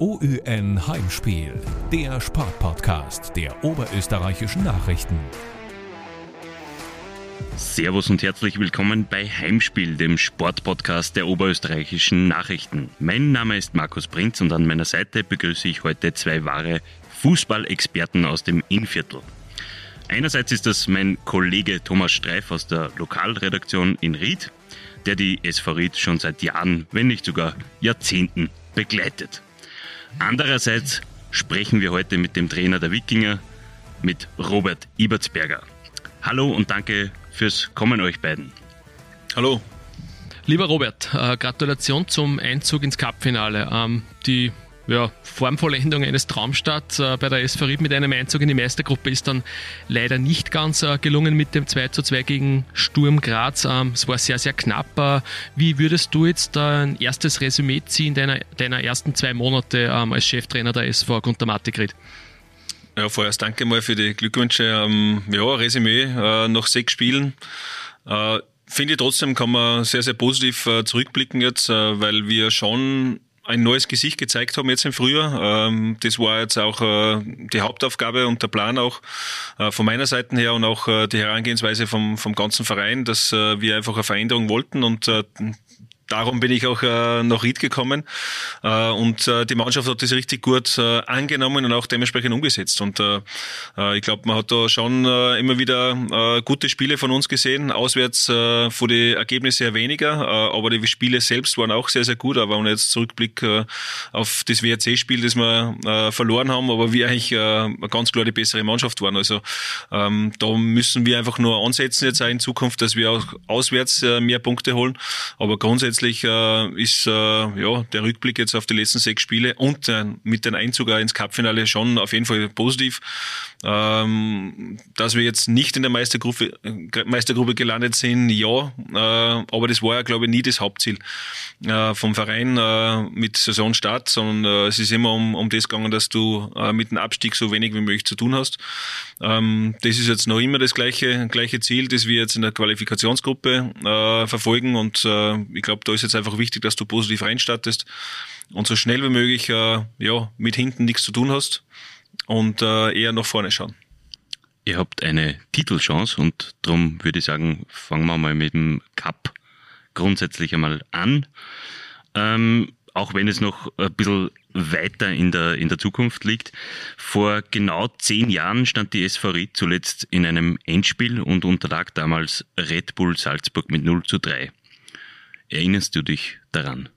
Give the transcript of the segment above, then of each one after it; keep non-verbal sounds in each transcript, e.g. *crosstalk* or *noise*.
OÜN Heimspiel, der Sportpodcast der oberösterreichischen Nachrichten. Servus und herzlich willkommen bei Heimspiel, dem Sportpodcast der oberösterreichischen Nachrichten. Mein Name ist Markus Prinz und an meiner Seite begrüße ich heute zwei wahre Fußballexperten aus dem Innviertel. Einerseits ist das mein Kollege Thomas Streif aus der Lokalredaktion in Ried, der die SV Ried schon seit Jahren, wenn nicht sogar Jahrzehnten begleitet. Andererseits sprechen wir heute mit dem Trainer der Wikinger, mit Robert Ibertsberger. Hallo und danke fürs Kommen euch beiden. Hallo. Lieber Robert, äh, Gratulation zum Einzug ins Cupfinale. Ähm, die ja, Formvollendung eines Traumstarts äh, bei der SV Ried mit einem Einzug in die Meistergruppe ist dann leider nicht ganz äh, gelungen mit dem 2 zu 2 gegen Sturm Graz. Ähm, es war sehr, sehr knapp. Äh, wie würdest du jetzt ein erstes Resümee ziehen deiner, deiner ersten zwei Monate ähm, als Cheftrainer der SV Gunter Matikrit? Ja, vorerst danke mal für die Glückwünsche. Ähm, ja, Resümee äh, nach sechs Spielen. Äh, Finde ich trotzdem, kann man sehr, sehr positiv äh, zurückblicken jetzt, äh, weil wir schon ein neues Gesicht gezeigt haben jetzt im Frühjahr. Ähm, das war jetzt auch äh, die Hauptaufgabe und der Plan auch äh, von meiner Seite her und auch äh, die Herangehensweise vom, vom ganzen Verein, dass wir einfach eine Veränderung wollten und darum bin ich auch äh, nach Ried gekommen. Äh, und äh, die Mannschaft hat das richtig gut äh, angenommen und auch dementsprechend umgesetzt. Und äh, äh, ich glaube, man hat da schon äh, immer wieder äh, gute Spiele von uns gesehen, auswärts äh, von den Ergebnissen her weniger, äh, aber die Spiele selbst waren auch sehr, sehr gut, aber wenn jetzt zurückblick äh, auf das WRC-Spiel, das wir äh, verloren haben, aber wir eigentlich äh, ganz klar die bessere Mannschaft waren, also ähm, da müssen wir einfach nur ansetzen jetzt auch in Zukunft, dass wir auch auswärts äh, mehr Punkte holen, aber grundsätzlich grundsätzlich äh, ist äh, ja, der Rückblick jetzt auf die letzten sechs Spiele und äh, mit dem Einzug ins Cupfinale schon auf jeden Fall positiv. Ähm, dass wir jetzt nicht in der Meistergruppe, Meistergruppe gelandet sind, ja, äh, aber das war ja, glaube ich, nie das Hauptziel äh, vom Verein äh, mit Saisonstart, sondern äh, es ist immer um, um das gegangen, dass du äh, mit dem Abstieg so wenig wie möglich zu tun hast. Ähm, das ist jetzt noch immer das gleiche, gleiche Ziel, das wir jetzt in der Qualifikationsgruppe äh, verfolgen und äh, ich glaube, da ist jetzt einfach wichtig, dass du positiv reinstartest und so schnell wie möglich äh, ja, mit hinten nichts zu tun hast und äh, eher nach vorne schauen. Ihr habt eine Titelchance und darum würde ich sagen, fangen wir mal mit dem Cup grundsätzlich einmal an. Ähm, auch wenn es noch ein bisschen weiter in der, in der Zukunft liegt. Vor genau zehn Jahren stand die SV Ried zuletzt in einem Endspiel und unterlag damals Red Bull Salzburg mit 0 zu 3. Erinnerst du dich daran?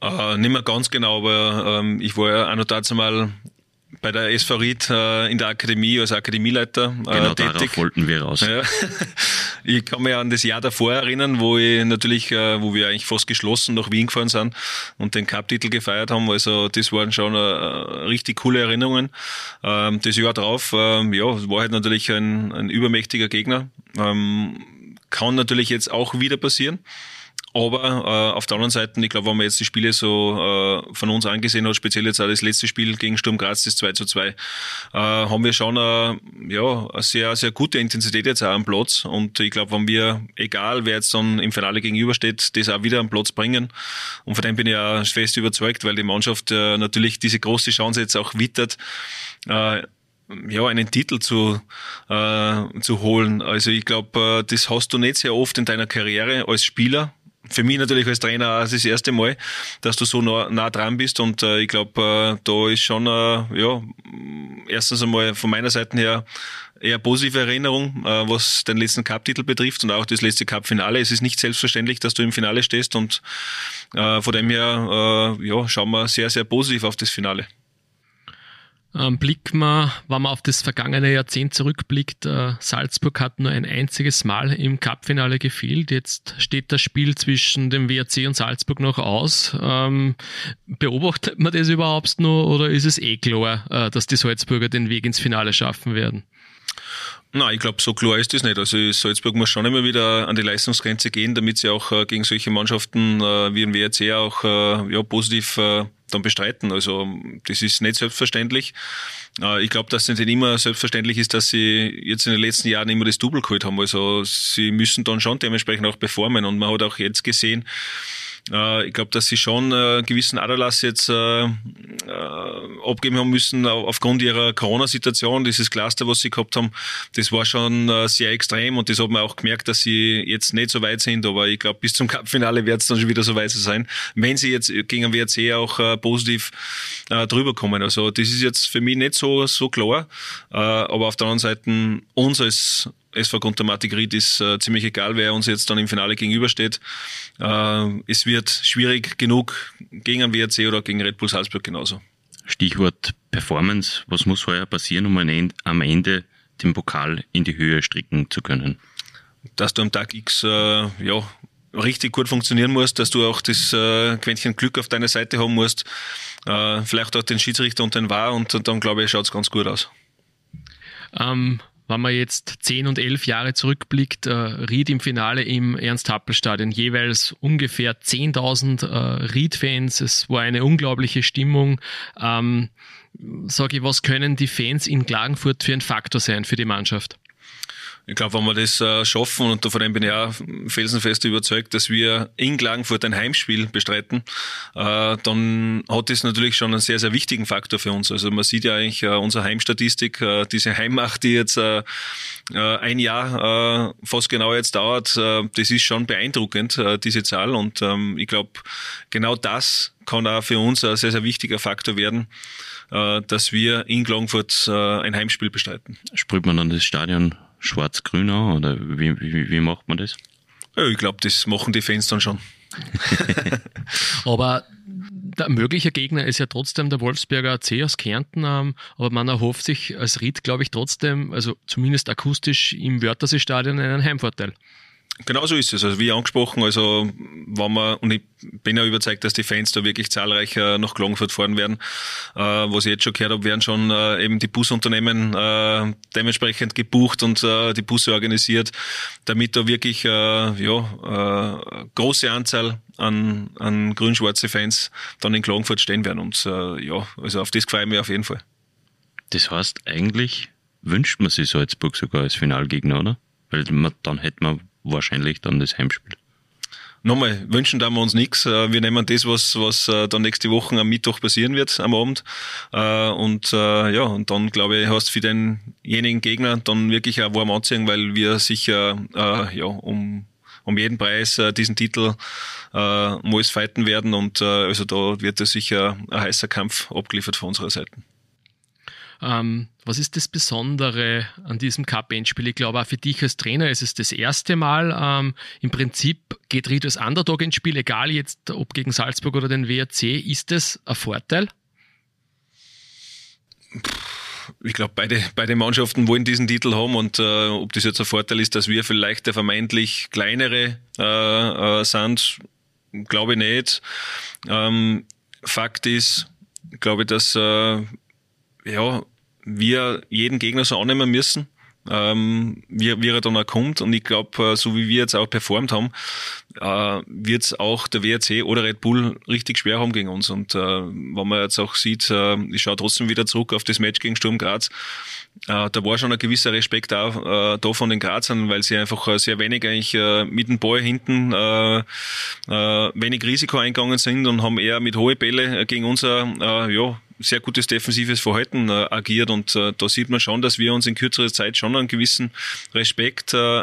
Äh, nicht mehr ganz genau, aber ähm, ich war ja auch noch dazu mal bei der SV Ried äh, in der Akademie als Akademieleiter äh, genau, tätig. darauf wollten wir raus. Ja. *laughs* Ich kann mich an das Jahr davor erinnern, wo ich natürlich, äh, wo wir eigentlich fast geschlossen nach Wien gefahren sind und den Cup-Titel gefeiert haben. Also das waren schon äh, richtig coole Erinnerungen. Ähm, das Jahr drauf, ähm, ja, war halt natürlich ein, ein übermächtiger Gegner. Ähm, kann natürlich jetzt auch wieder passieren. Aber äh, auf der anderen Seite, ich glaube, wenn man jetzt die Spiele so äh, von uns angesehen hat, speziell jetzt auch das letzte Spiel gegen Sturm Graz, das 2 zu 2, äh, haben wir schon äh, ja, eine sehr, sehr gute Intensität jetzt auch am Platz. Und ich glaube, wenn wir, egal wer jetzt dann im Finale gegenübersteht, das auch wieder am Platz bringen. Und von dem bin ich auch fest überzeugt, weil die Mannschaft äh, natürlich diese große Chance jetzt auch wittert. Äh, ja, einen Titel zu, äh, zu holen. Also ich glaube, äh, das hast du nicht sehr oft in deiner Karriere als Spieler für mich natürlich als Trainer das, das erste Mal, dass du so nah, nah dran bist und äh, ich glaube, äh, da ist schon, äh, ja, erstens einmal von meiner Seite her eher positive Erinnerung, äh, was den letzten Cup-Titel betrifft und auch das letzte Cup-Finale. Es ist nicht selbstverständlich, dass du im Finale stehst und äh, von dem her, äh, ja, schauen wir sehr, sehr positiv auf das Finale. Ähm, blickt man, wenn man auf das vergangene Jahrzehnt zurückblickt, äh, Salzburg hat nur ein einziges Mal im Cupfinale gefehlt. Jetzt steht das Spiel zwischen dem WRC und Salzburg noch aus. Ähm, beobachtet man das überhaupt nur oder ist es eh klar, äh, dass die Salzburger den Weg ins Finale schaffen werden? Nein, ich glaube, so klar ist das nicht. Also Salzburg muss schon immer wieder an die Leistungsgrenze gehen, damit sie auch äh, gegen solche Mannschaften äh, wie ein WRC auch äh, ja, positiv äh, dann bestreiten. Also das ist nicht selbstverständlich. Äh, ich glaube, dass es nicht immer selbstverständlich ist, dass sie jetzt in den letzten Jahren immer das Double geholt haben. Also sie müssen dann schon dementsprechend auch performen. Und man hat auch jetzt gesehen, Äh, ich glaube, dass sie schon äh, gewissen Aderlass jetzt äh, äh, abgeben haben müssen aufgrund ihrer Corona-Situation. Dieses Cluster, was sie gehabt haben, das war schon äh, sehr extrem und das hat man auch gemerkt, dass sie jetzt nicht so weit sind. Aber ich glaube, bis zum *laughs* Cup-Finale wird es dann schon wieder so weit sein, wenn sie jetzt gegen WRC auch äh, positiv äh, drüber kommen. Also das ist jetzt für mich nicht so so klar. Äh, aber auf der anderen Seite uns als SV Grundamatik Ried ist äh, ziemlich egal, wer uns jetzt dann im Finale gegenübersteht. Äh, es wird schwierig genug gegen einen WRC oder gegen Red Bull Salzburg genauso. Stichwort Performance. Was muss vorher passieren, um am Ende den Pokal in die Höhe stricken zu können? Dass du am Tag X äh, ja, richtig gut funktionieren musst, dass du auch das äh, Quäntchen Glück auf deiner Seite haben musst, äh, vielleicht auch den Schiedsrichter und den War und, und dann glaube ich, schaut es ganz gut aus. Ähm, wenn man jetzt zehn und elf Jahre zurückblickt, äh, Ried im Finale im Ernst-Happel-Stadion, jeweils ungefähr 10.000 äh, Ried-Fans. Es war eine unglaubliche Stimmung. Ähm, sage ich, was können die Fans in Klagenfurt für ein Faktor sein für die Mannschaft? Ich glaube, wenn wir das äh, schaffen, und davon bin ich auch felsenfest überzeugt, dass wir in Klagenfurt ein Heimspiel bestreiten, äh, dann hat das natürlich schon einen sehr, sehr wichtigen Faktor für uns. Also man sieht ja eigentlich äh, unsere Heimstatistik, diese Heimmacht, die jetzt ein Jahr fast genau jetzt dauert, das ist schon beeindruckend, diese Zahl. Und ähm, ich glaube, genau das kann auch für uns ein sehr, sehr wichtiger Faktor werden, dass wir in Klagenfurt ein Heimspiel bestreiten. Sprüht man dann das Stadion schwarz-grün an oder wie, wie, wie macht man das? Ja, ich glaube, das machen die Fans dann schon. *laughs* aber der mögliche Gegner ist ja trotzdem der Wolfsberger AC aus Kärnten, ähm, aber man erhofft sich als Ried, glaube ich, trotzdem, also zumindest akustisch im Wörthersee-Stadion einen Heimvorteil. Genau so ist es. Also wie angesprochen, also wenn man, und ich bin ja überzeugt, dass die Fans da wirklich zahlreich äh, nach Klagenfurt fahren werden. Äh, was ich jetzt schon gehört habe, werden schon äh, eben die Busunternehmen äh, dementsprechend gebucht und äh, die Busse organisiert, damit da wirklich äh, ja, äh, große Anzahl an, an grün-schwarze Fans dann in Klagenfurt stehen werden. Und äh, ja, also auf das freue ich mich auf jeden Fall. Das heißt, eigentlich wünscht man sich Salzburg sogar als Finalgegner, oder? Weil man, dann hätte man wahrscheinlich dann das Heimspiel. Nochmal, wünschen da wir uns nichts. Äh, wir nehmen das, was, was äh, dann nächste Woche am Mittwoch passieren wird, am Abend. Äh, und ja, und dann glaube ich, hast du für denjenigen Gegner dann wirklich auch warm anziehen, weil wir sicher ja, um, um jeden Preis diesen Titel äh, muss fighten werden. Und also da wird es sicher ein heißer Kampf abgeliefert von unserer Seite. Ähm, was ist das Besondere an diesem Cup-Endspiel? Ich glaube, auch für dich als Trainer ist es das erste Mal. Ähm, Im Prinzip geht Ried als Underdog ins Spiel, egal jetzt ob gegen Salzburg oder den WRC. Ist das ein Vorteil? ich glaube, beide, beide Mannschaften wollen diesen Titel haben und äh, ob das jetzt ein Vorteil ist, dass wir vielleicht der vermeintlich kleinere äh, äh, sind, glaube ich nicht. Ähm, Fakt ist, glaube ich, dass äh, ja, wir jeden Gegner so annehmen müssen, ähm, wie, wie er dann auch kommt. Und ich glaube, äh, so wie wir jetzt auch performt haben, äh, wird es auch der WRC oder Red Bull richtig schwer haben gegen uns. Und äh, wenn man jetzt auch sieht, äh, ich schaue trotzdem wieder zurück auf das Match gegen Sturm Graz, äh, da war schon ein gewisser Respekt auch, äh, da von den Grazern, weil sie einfach äh, sehr wenig eigentlich äh, mit dem Ball hinten äh, äh, wenig Risiko eingegangen sind und haben eher mit hohe Bälle gegen unser äh, ja, sehr gutes defensives Verhalten äh, agiert und äh, da sieht man schon, dass wir uns in kürzerer Zeit schon einen gewissen Respekt äh,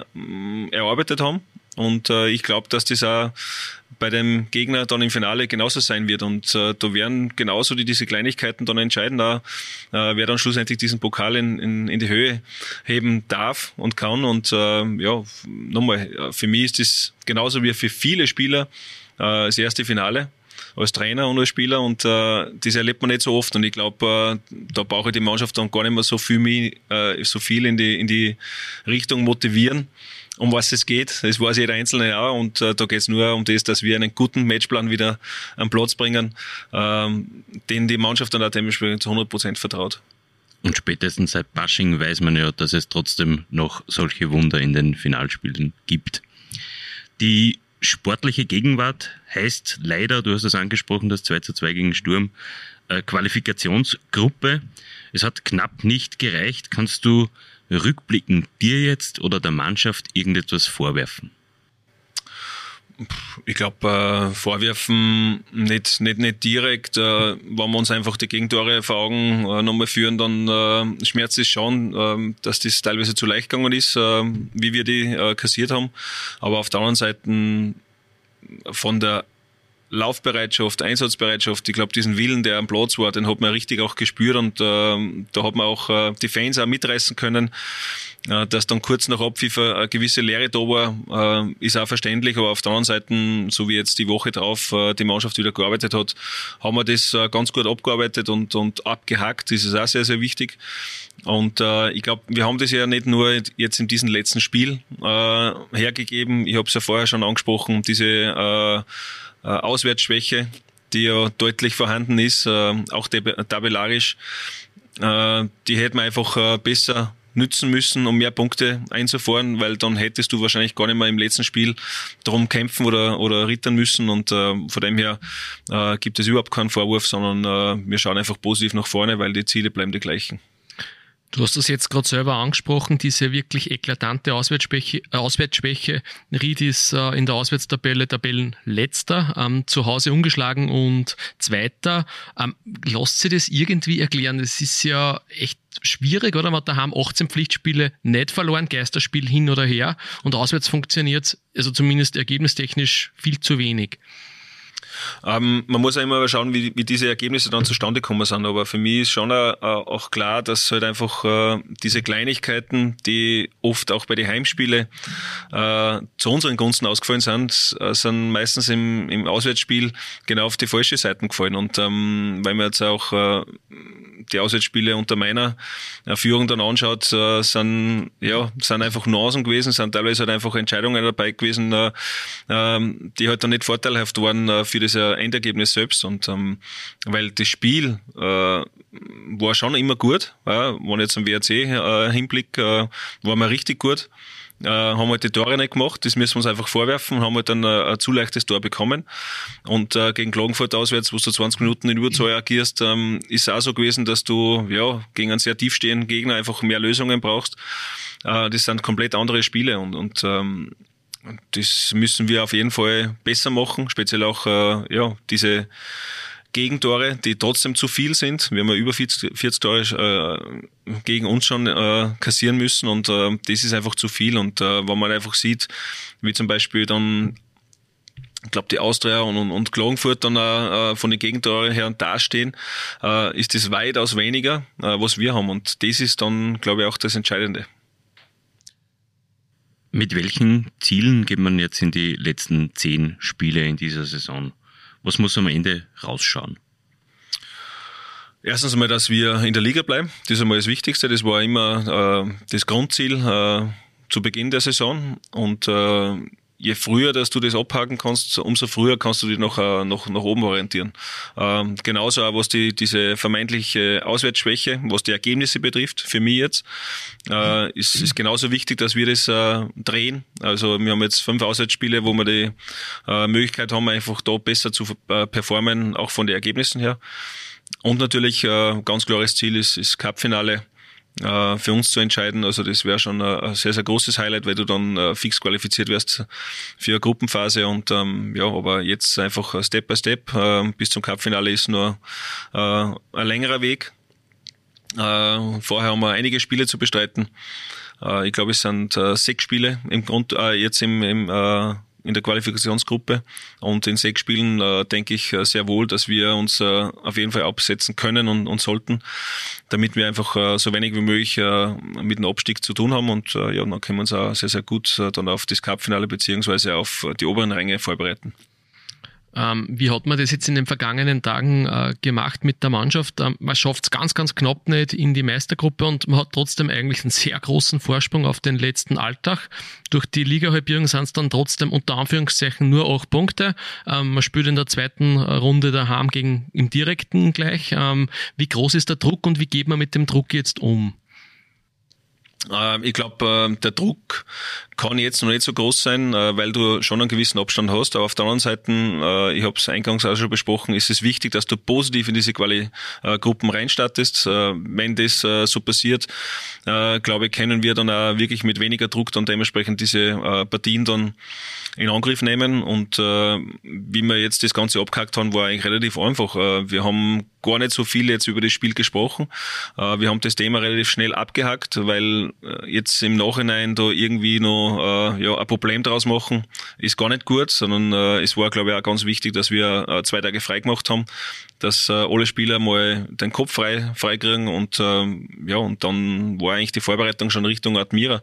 erarbeitet haben und äh, ich glaube, dass das auch bei dem Gegner dann im Finale genauso sein wird. Und äh, da werden genauso die, diese Kleinigkeiten dann entscheiden, auch, äh, wer dann schlussendlich diesen Pokal in, in, in die Höhe heben darf und kann. Und äh, ja, nochmal, für mich ist das genauso wie für viele Spieler äh, das erste Finale als Trainer und als Spieler und äh, das erlebt man nicht so oft und ich glaube, äh, da brauche ich die Mannschaft dann gar nicht mehr so viel, mich, äh, so viel in die, in die Richtung motivieren, um was es geht. Das weiß jeder Einzelne auch und äh, da geht es nur um das, dass wir einen guten Matchplan wieder am Platz bringen, ähm, den die Mannschaft dann auch dementsprechend zu 100 Prozent vertraut. Und spätestens seit Bashing weiß man ja, dass es trotzdem noch solche Wunder in den Finalspielen gibt. Die sportliche Gegenwart heißt leider, du hast es angesprochen, das 2 zu 2 gegen Sturm, äh, Qualifikationsgruppe. Es hat knapp nicht gereicht. Kannst du rückblickend dir jetzt oder der Mannschaft irgendetwas vorwerfen? Ich glaube, äh, vorwerfen nicht, nicht, nicht direkt. Äh, wenn wir uns einfach die Gegentore vor Augen äh, nochmal führen, dann äh, schmerzt es schon, äh, dass das teilweise zu leicht gegangen ist, äh, wie wir die äh, kassiert haben. Aber auf der anderen Seite von der Laufbereitschaft, Einsatzbereitschaft, ich glaube, diesen Willen, der am Platz war, den hat man richtig auch gespürt und äh, da hat man auch äh, die Fans auch mitreißen können. Äh, dass dann kurz nach Abpfiff eine gewisse Leere da war, äh, ist auch verständlich, aber auf der anderen Seite, so wie jetzt die Woche drauf äh, die Mannschaft wieder gearbeitet hat, haben wir das äh, ganz gut abgearbeitet und, und abgehackt. Das ist auch sehr, sehr wichtig. Und äh, ich glaube, wir haben das ja nicht nur jetzt in diesem letzten Spiel äh, hergegeben. Ich habe es ja vorher schon angesprochen, diese äh, Auswärtsschwäche, die ja deutlich vorhanden ist, äh, auch tabellarisch, äh, die hätten wir einfach äh, besser nützen müssen, um mehr Punkte einzufahren, weil dann hättest du wahrscheinlich gar nicht mehr im letzten Spiel darum kämpfen oder, oder rittern müssen und äh, von dem her äh, gibt es überhaupt keinen Vorwurf, sondern äh, wir schauen einfach positiv nach vorne, weil die Ziele bleiben die gleichen. Du hast das jetzt gerade selber angesprochen, diese wirklich eklatante Auswärtsschwäche. Äh, Auswärtsschwäche. Ried ist äh, in der Auswärtstabelle Tabellenletzter, ähm, zu Hause ungeschlagen und Zweiter. Ähm, lasst sich das irgendwie erklären? Das ist ja echt schwierig, oder? Man hat daheim 18 Pflichtspiele nicht verloren, Geisterspiel hin oder her und auswärts funktioniert also zumindest ergebnistechnisch viel zu wenig. Ähm, man muss ja immer schauen, wie, wie diese Ergebnisse dann zustande gekommen sind. Aber für mich ist schon auch, auch klar, dass halt einfach äh, diese Kleinigkeiten, die oft auch bei den Heimspielen äh, zu unseren Gunsten ausgefallen sind, äh, sind meistens im, im Auswärtsspiel genau auf die falsche Seiten gefallen. Und ähm, weil man jetzt auch äh, die Auswärtsspiele unter meiner äh, Führung dann anschaut, äh, sind, ja, sind einfach Nuancen gewesen, sind teilweise halt einfach Entscheidungen dabei gewesen, äh, ähm, die halt dann nicht vorteilhaft waren äh, für das Endergebnis selbst. Und ähm, weil das Spiel äh, war schon immer gut, ja, wenn jetzt am WRC äh, Hinblick, äh, war man richtig gut äh, haben halt die Tore nicht gemacht, das müssen wir uns einfach vorwerfen, haben halt dann ein, ein zu leichtes Tor bekommen. Und äh, gegen Klagenfurt auswärts, wo du 20 Minuten in Überzahl agierst, ähm, ist auch so gewesen, dass du ja gegen einen sehr tiefstehenden Gegner einfach mehr Lösungen brauchst. Äh, das sind komplett andere Spiele und, und ähm, das müssen wir auf jeden Fall besser machen, speziell auch äh, ja diese Gegentore, die trotzdem zu viel sind. Wir haben ja über 40, 40 Tore äh, gegen uns schon äh, kassieren müssen und äh, das ist einfach zu viel. Und äh, wenn man einfach sieht, wie zum Beispiel dann ich glaube, die Austria und, und, und Klagenfurt dann äh, von den Gegentoren her dastehen, äh, ist das weitaus weniger, äh, was wir haben. Und das ist dann, glaube ich, auch das Entscheidende. Mit welchen Zielen geht man jetzt in die letzten zehn Spiele in dieser Saison? Was muss am Ende rausschauen? Erstens einmal, dass wir in der Liga bleiben. Das ist einmal das Wichtigste. Das war immer äh, das Grundziel äh, zu Beginn der Saison. Und äh, je früher, dass du das abhaken kannst, umso früher kannst du dich noch, äh, noch nach oben orientieren. Ähm, genauso auch, was die, diese vermeintliche Auswärtsschwäche, was die Ergebnisse betrifft, für mich jetzt, äh, ist, ist genauso wichtig, dass wir das äh, drehen. Also wir haben jetzt fünf Auswärtsspiele, wo wir die äh, Möglichkeit haben, einfach da besser zu äh, performen, auch von den Ergebnissen her. Und natürlich äh, ganz klares Ziel ist, ist Cup-Finale äh, für uns zu entscheiden. Also das wäre schon ein, sehr, sehr großes Highlight, weil du dann äh, fix qualifiziert wirst für eine Gruppenphase. Und ähm, ja, aber jetzt einfach Step by Step äh, bis zum Cup-Finale ist nur äh, ein längerer Weg. Äh, vorher haben wir einige Spiele zu bestreiten. Äh, ich glaube, es sind äh, sechs Spiele im Grund, äh, jetzt im, im äh, in der Qualifikationsgruppe. Und in sechs Spielen äh, denke ich äh, sehr wohl, dass wir uns äh, auf jeden Fall absetzen können und, und sollten, damit wir einfach äh, so wenig wie möglich äh, mit dem Abstieg zu tun haben. Und äh, ja, dann können wir uns auch sehr, sehr gut dann auf das Cupfinale beziehungsweise auf die oberen Ränge vorbereiten. Ähm, wie hat man das jetzt in den vergangenen Tagen äh, gemacht mit der Mannschaft? Ähm, man schafft es ganz, ganz knapp nicht in die Meistergruppe und man hat trotzdem eigentlich einen sehr großen Vorsprung auf den letzten Alltag. Durch die Liga-Halbierung sind es dann trotzdem unter Anführungszeichen nur acht Punkte. Ähm, man spielt in der zweiten Runde daheim gegen im direkten gleich. Ähm, wie groß ist der Druck und wie geht man mit dem Druck jetzt um? Äh, ich glaube, äh, der Druck kann jetzt noch nicht so groß sein, äh, weil du schon einen gewissen Abstand hast. Aber auf der anderen Seite, ich habe es eingangs auch schon besprochen, ist es wichtig, dass du positiv in diese Quali-Gruppen reinstartest. Wenn das so passiert, glaube ich, können wir dann auch wirklich mit weniger Druck dann dementsprechend diese Partien dann in Angriff nehmen. Und wie wir jetzt das Ganze abgehakt haben, war eigentlich relativ einfach. Wir haben gar nicht so viel jetzt über das Spiel gesprochen. Wir haben das Thema relativ schnell abgehakt, weil äh, jetzt im Nachhinein da irgendwie noch äh, ja, ein Problem draus machen, ist gar nicht gut, sondern äh, es war, glaube ich, auch ganz wichtig, dass wir äh, zwei Tage frei gemacht haben, dass äh, alle Spieler mal den Kopf frei, frei kriegen und äh, ja, und dann war eigentlich die Vorbereitung schon Richtung Admira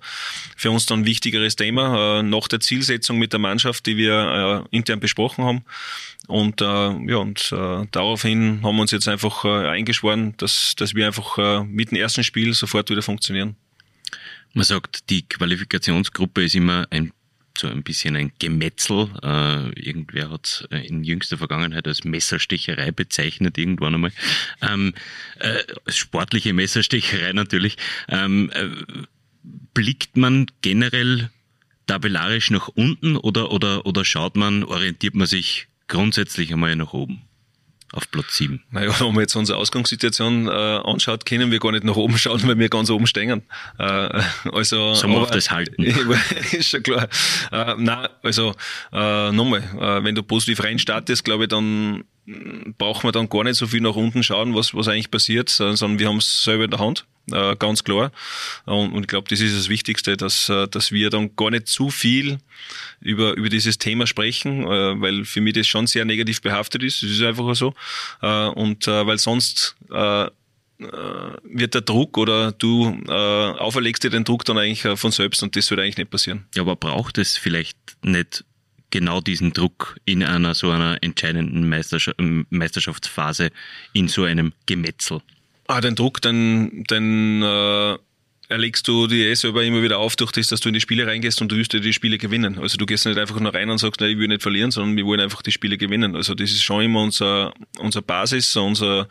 für uns dann ein wichtigeres Thema, äh, nach der Zielsetzung mit der Mannschaft, die wir äh, intern besprochen haben. Und äh, ja, und äh, daraufhin haben wir uns jetzt einfach äh, eingeschworen, dass, dass wir einfach äh, mit dem ersten Spiel sofort wieder funktionieren. Man sagt, die Qualifikationsgruppe ist immer ein so ein bisschen ein Gemetzel. Äh, irgendwer hat äh, in jüngster Vergangenheit als Messerstecherei bezeichnet, irgendwann einmal. Ähm, äh, sportliche Messerstecherei natürlich. Ähm, äh, blickt man generell tabellarisch nach unten oder, oder, oder schaut man, orientiert man sich grundsätzlich einmal nach oben? auf Platz 7. Naja, wenn man jetzt unsere Ausgangssituation äh, anschaut, können wir gar nicht nach oben schauen, weil wir ganz oben stehen. Äh, also, so wir auf das halten. *laughs* ist schon klar. Äh, nein, also äh, nochmal, äh, wenn du positiv reinstartest, glaube ich, dann braucht man dann gar nicht so viel nach unten schauen, was, was eigentlich passiert, sondern wir haben es selber in der Hand äh, ganz klar. Und, und ich glaube, das ist das Wichtigste, dass, äh, dass wir dann gar nicht zu viel über, über dieses Thema sprechen, äh, weil für mich das schon sehr negativ behaftet ist. Das ist einfach so. Äh, und äh, weil sonst äh, äh wird der Druck oder du äh, auferlegst dir den Druck dann eigentlich äh, von selbst und das wird eigentlich nicht passieren. Ja, aber braucht es vielleicht nicht genau diesen Druck in einer so einer entscheidenden Meisterschaftsphase, in so einem Gemetzel? Ah, den Druck, den, den äh, erlegst du dir eh selber immer wieder auf, durch das, dass du in die Spiele reingehst und du wirst dir die Spiele gewinnen. Also du gehst nicht einfach nur rein und sagst, nein, ich will nicht verlieren, sondern wir wollen einfach die Spiele gewinnen. Also das ist schon immer unser, unser Basis, unser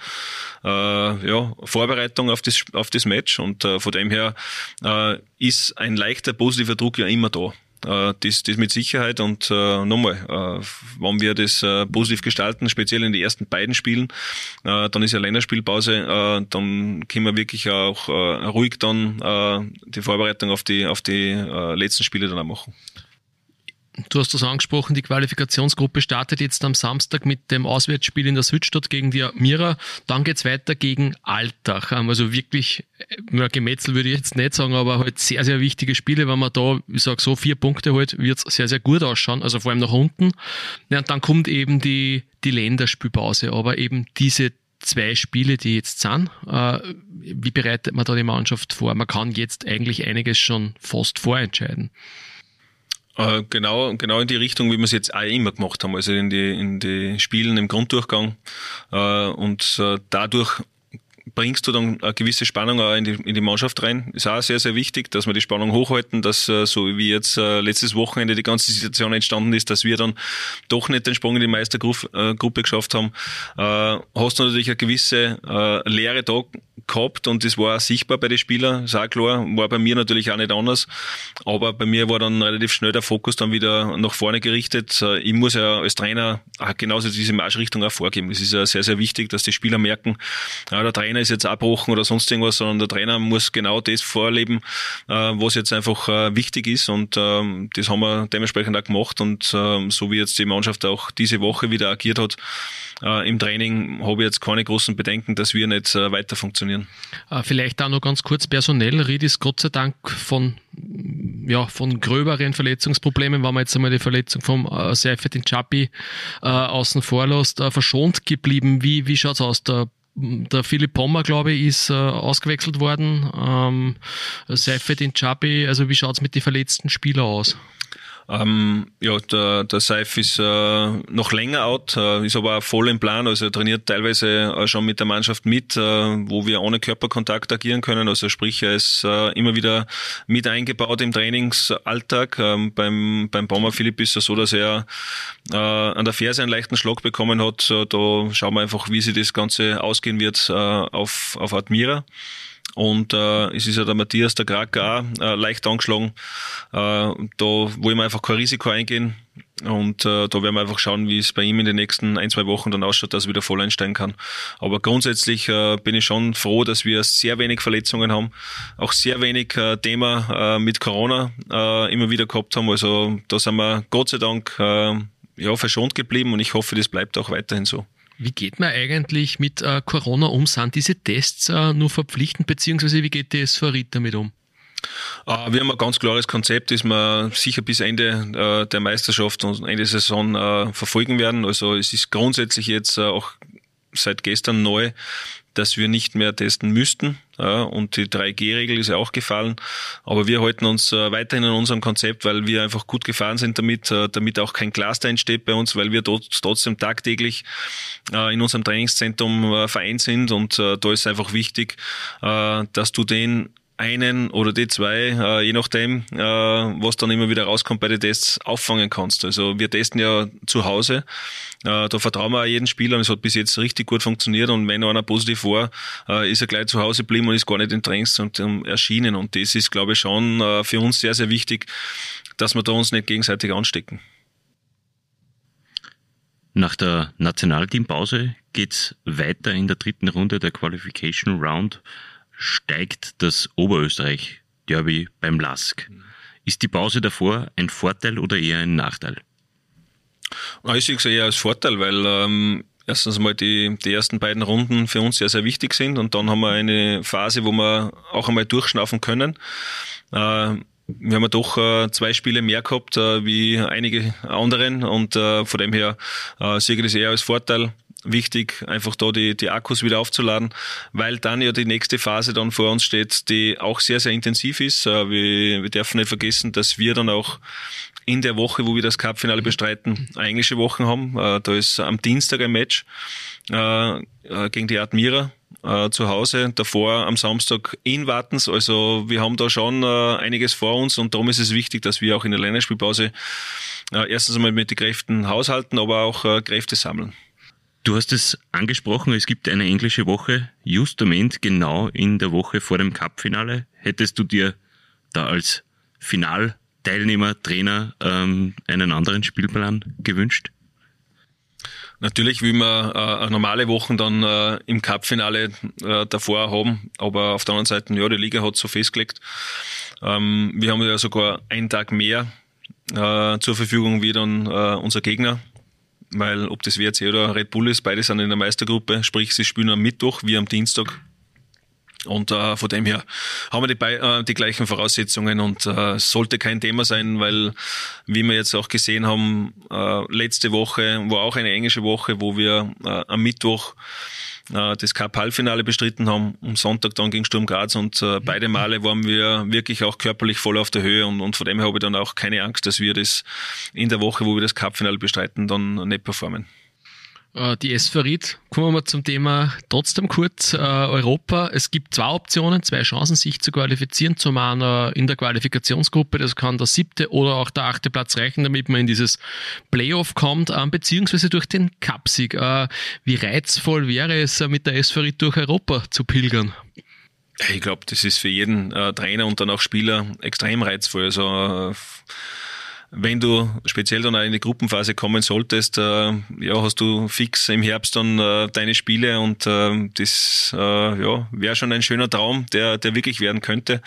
äh, ja, Vorbereitung auf das, auf das Match. Und äh, von dem her äh, ist ein leichter positiver Druck ja immer da. Äh, das, das mit Sicherheit und äh, nochmal, äh, wenn wir das äh, positiv gestalten, speziell in den ersten beiden Spielen, äh, dann ist ja Länderspielpause, äh, dann können wir wirklich auch äh, ruhig dann äh, die Vorbereitung auf die, auf die äh, letzten Spiele dann auch machen. Du hast das angesprochen, die Qualifikationsgruppe startet jetzt am Samstag mit dem Auswärtsspiel in der Südstadt gegen die Mira. Dann geht's weiter gegen Altach. Ähm, also wirklich, ja, Gemetzel würde ich jetzt nicht sagen, aber halt sehr, sehr wichtige Spiele. Wenn man da, ich sag so, vier Punkte holt, wird's sehr, sehr gut ausschauen. Also vor allem nach unten. Ja, und dann kommt eben die, die Länderspielpause. Aber eben diese zwei Spiele, die jetzt sind. Äh, wie bereitet man da die Mannschaft vor? Man kann jetzt eigentlich einiges schon fast vorentscheiden. Äh, genau, genau in die Richtung, wie wir es jetzt auch immer gemacht haben, also in die, in die Spielen im Grunddurchgang. Äh, und äh, dadurch bringst du dann eine gewisse Spannung auch in die, in die Mannschaft rein. Ist auch sehr, sehr wichtig, dass wir die Spannung hochhalten, dass so wie jetzt letztes Wochenende die ganze Situation entstanden ist, dass wir dann doch nicht den Sprung in die Meistergruppe geschafft haben, hast du natürlich eine gewisse Lehre da gehabt und das war auch sichtbar bei den Spielern, ist auch klar, war bei mir natürlich auch nicht anders, aber bei mir war dann relativ schnell der Fokus dann wieder nach vorne gerichtet. Ich muss ja als Trainer genauso diese Marschrichtung auch vorgeben. Es ist ja sehr, sehr wichtig, dass die Spieler merken, der Trainer ist jetzt abbrochen oder sonst irgendwas, sondern der Trainer muss genau das vorleben, äh, was jetzt einfach äh, wichtig ist und ähm, das haben wir dementsprechend auch gemacht und ähm, so wie jetzt die Mannschaft auch diese Woche wieder agiert hat, äh, im Training habe ich jetzt keine großen Bedenken, dass wir nicht weiter funktionieren vielleicht auch noch ganz kurz personell. Ried ist Gott sei Dank von, ja, von gröberen Verletzungsproblemen, wenn man jetzt einmal die Verletzung vom äh, Seifert in Chapi äh, außen vor lässt, äh, verschont geblieben. Wie, wie schaut's aus? Der der Philipp Pommer, glaube ich, ist äh, ausgewechselt worden. Ähm, Seifert in Chapi, also wie schaut's mit den verletzten Spielern aus? Ähm, ja, der, der Seif ist äh, noch länger out, äh, ist aber auch voll im Plan, also er trainiert teilweise äh, schon mit der Mannschaft mit, äh, wo wir ohne Körperkontakt agieren können. Also sprich, er ist äh, immer wieder mit eingebaut im Trainingsalltag. Ähm, beim, beim Bomber Philipp ist es so, dass er äh, an der Ferse einen leichten Schlag bekommen hat. Äh, da schauen wir einfach, wie sich das Ganze ausgehen wird äh, auf, auf Admira. Und äh, es ist ja der Matthias, der Kraker auch äh, leicht angeschlagen. Äh, da wollen wir einfach kein Risiko eingehen. Und äh, da werden wir einfach schauen, wie es bei ihm in den nächsten ein, zwei Wochen dann ausschaut, dass er wieder voll einsteigen kann. Aber grundsätzlich äh, bin ich schon froh, dass wir sehr wenig Verletzungen haben, auch sehr wenig äh, Thema äh, mit Corona äh, immer wieder gehabt haben. Also da sind wir Gott sei Dank äh, ja, verschont geblieben und ich hoffe, das bleibt auch weiterhin so. Wie geht man eigentlich mit äh, Corona um? Sind diese Tests äh, nur verpflichtend, beziehungsweise wie geht die SVRIT damit um? Uh, wir haben ein ganz klares Konzept, das wir sicher bis Ende uh, der Meisterschaft und Ende der Saison uh, verfolgen werden. Also es ist grundsätzlich jetzt auch seit gestern neu, dass wir nicht mehr testen müssten. Ja, und die 3G-Regel ist ja auch gefallen. Aber wir halten uns äh, weiterhin an unserem Konzept, weil wir einfach gut gefahren sind damit, äh, damit auch kein Cluster entsteht bei uns, weil wir dort trotzdem tagtäglich äh, in unserem Trainingszentrum äh, vereint sind. Und äh, da ist einfach wichtig, äh, dass du den einen oder die zwei, äh, je nachdem, äh, was dann immer wieder rauskommt bei den Tests, auffangen kannst. Also wir testen ja zu Hause, äh, da vertrauen wir auch jeden Spieler und es hat bis jetzt richtig gut funktioniert und wenn einer positiv war, äh, ist er gleich zu Hause geblieben und ist gar nicht in Trainingszentrum erschienen und das ist, glaube ich, schon äh, für uns sehr, sehr wichtig, dass wir da uns nicht gegenseitig anstecken. Nach der Nationalteampause geht's weiter in der dritten Runde der Qualification Round steigt das Oberösterreich-Derby beim Lask. Ist die Pause davor ein Vorteil oder eher ein Nachteil? Ich sehe es eher als Vorteil, weil ähm, erstens mal die, die ersten beiden Runden für uns sehr, sehr wichtig sind und dann haben wir eine Phase, wo wir auch einmal durchschnaufen können. Äh, wir haben ja doch äh, zwei Spiele mehr gehabt äh, wie einige anderen und äh, von dem her äh, sehe ich das eher als Vorteil wichtig, einfach da die, die Akkus wieder aufzuladen, weil dann ja die nächste Phase dann vor uns steht, die auch sehr, sehr intensiv ist. Äh, wir, wir dürfen nicht vergessen, dass wir dann auch in der Woche, wo wir das Cup-Finale bestreiten, englische Woche haben. Äh, da ist am Dienstag ein Match äh, gegen die Admira zu Hause, davor am Samstag in Wartens. Also wir haben da schon einiges vor uns und darum ist es wichtig, dass wir auch in der Länderspielpause erstens einmal mit den Kräften haushalten, aber auch Kräfte sammeln. Du hast es angesprochen, es gibt eine englische Woche, justament genau in der Woche vor dem Cup-Finale. Hättest du dir da als Finalteilnehmer, Trainer ähm, einen anderen Spielplan gewünscht? Natürlich will man äh, normale Wochen dann äh, im Cup-Finale äh, davor haben, aber auf der anderen Seite, ja, die Liga hat so festgelegt. Ähm, wir haben ja sogar einen Tag mehr äh, zur Verfügung wie dann äh, unser Gegner weil ob das WRC oder Red Bull ist, beide sind in der Meistergruppe, sprich sie spielen am Mittwoch wie am Dienstag. Und äh, von dem her haben wir die, äh, die gleichen Voraussetzungen und äh, sollte kein Thema sein, weil, wie wir jetzt auch gesehen haben, äh, letzte Woche war auch eine englische Woche, wo wir äh, am Mittwoch äh, das Cup-Halbfinale bestritten haben, am Sonntag dann gegen Sturm Graz und äh, beide Male waren wir wirklich auch körperlich voll auf der Höhe und, und von dem her habe ich dann auch keine Angst, dass wir das in der Woche, wo wir das Cup-Finale bestreiten, dann nicht performen. Äh, die S-Farid, kommen wir mal zum Thema trotzdem kurz äh, Europa. Es gibt zwei Optionen, zwei Chancen, sich zu qualifizieren. Zum einen in der Qualifikationsgruppe, das kann der siebte oder auch der achte Platz reichen, damit man in dieses Playoff kommt, äh, beziehungsweise durch den Cupsieg. Äh, wie reizvoll wäre es, äh, mit der S-Farid durch Europa zu pilgern? Ich glaube, das ist für jeden äh, Trainer und dann auch Spieler extrem reizvoll. Also wenn du speziell dann auch in die Gruppenphase kommen solltest, äh, ja, hast du fix im Herbst dann äh, deine Spiele und äh, das äh, ja, wäre schon ein schöner Traum, der, der wirklich werden könnte.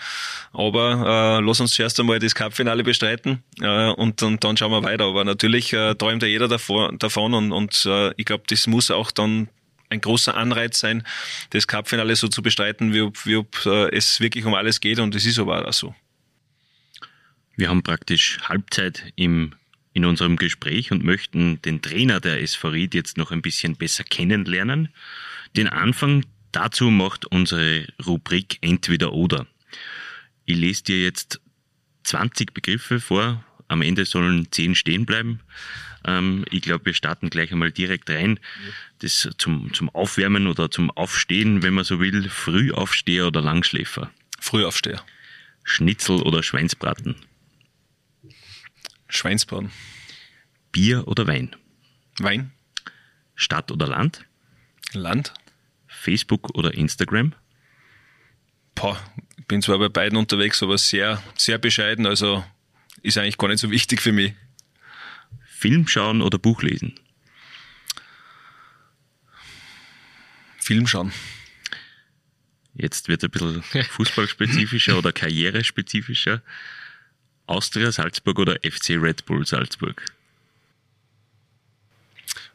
Aber äh, lass uns zuerst einmal das Cup-Finale bestreiten äh, und, und dann schauen wir weiter. Aber natürlich äh, träumt ja jeder davor, davon und, und äh, ich glaube, das muss auch dann ein großer Anreiz sein, das Cup-Finale so zu bestreiten, wie ob, wie ob äh, es wirklich um alles geht und es ist aber auch so. Wir haben praktisch Halbzeit im, in unserem Gespräch und möchten den Trainer der SVRID jetzt noch ein bisschen besser kennenlernen. Den Anfang dazu macht unsere Rubrik Entweder oder. Ich lese dir jetzt 20 Begriffe vor. Am Ende sollen 10 stehen bleiben. Ähm, ich glaube, wir starten gleich einmal direkt rein. Das zum, zum Aufwärmen oder zum Aufstehen, wenn man so will. Frühaufsteher oder Langschläfer? Frühaufsteher. Schnitzel oder Schweinsbraten? Schweinsbraten. Bier oder Wein? Wein. Stadt oder Land? Land. Facebook oder Instagram? boah, ich bin zwar bei beiden unterwegs, aber sehr, sehr bescheiden, also ist eigentlich gar nicht so wichtig für mich. Film schauen oder Buch lesen? Film schauen. Jetzt wird es ein bisschen *laughs* fußballspezifischer oder karrierespezifischer. Austria Salzburg oder FC Red Bull Salzburg?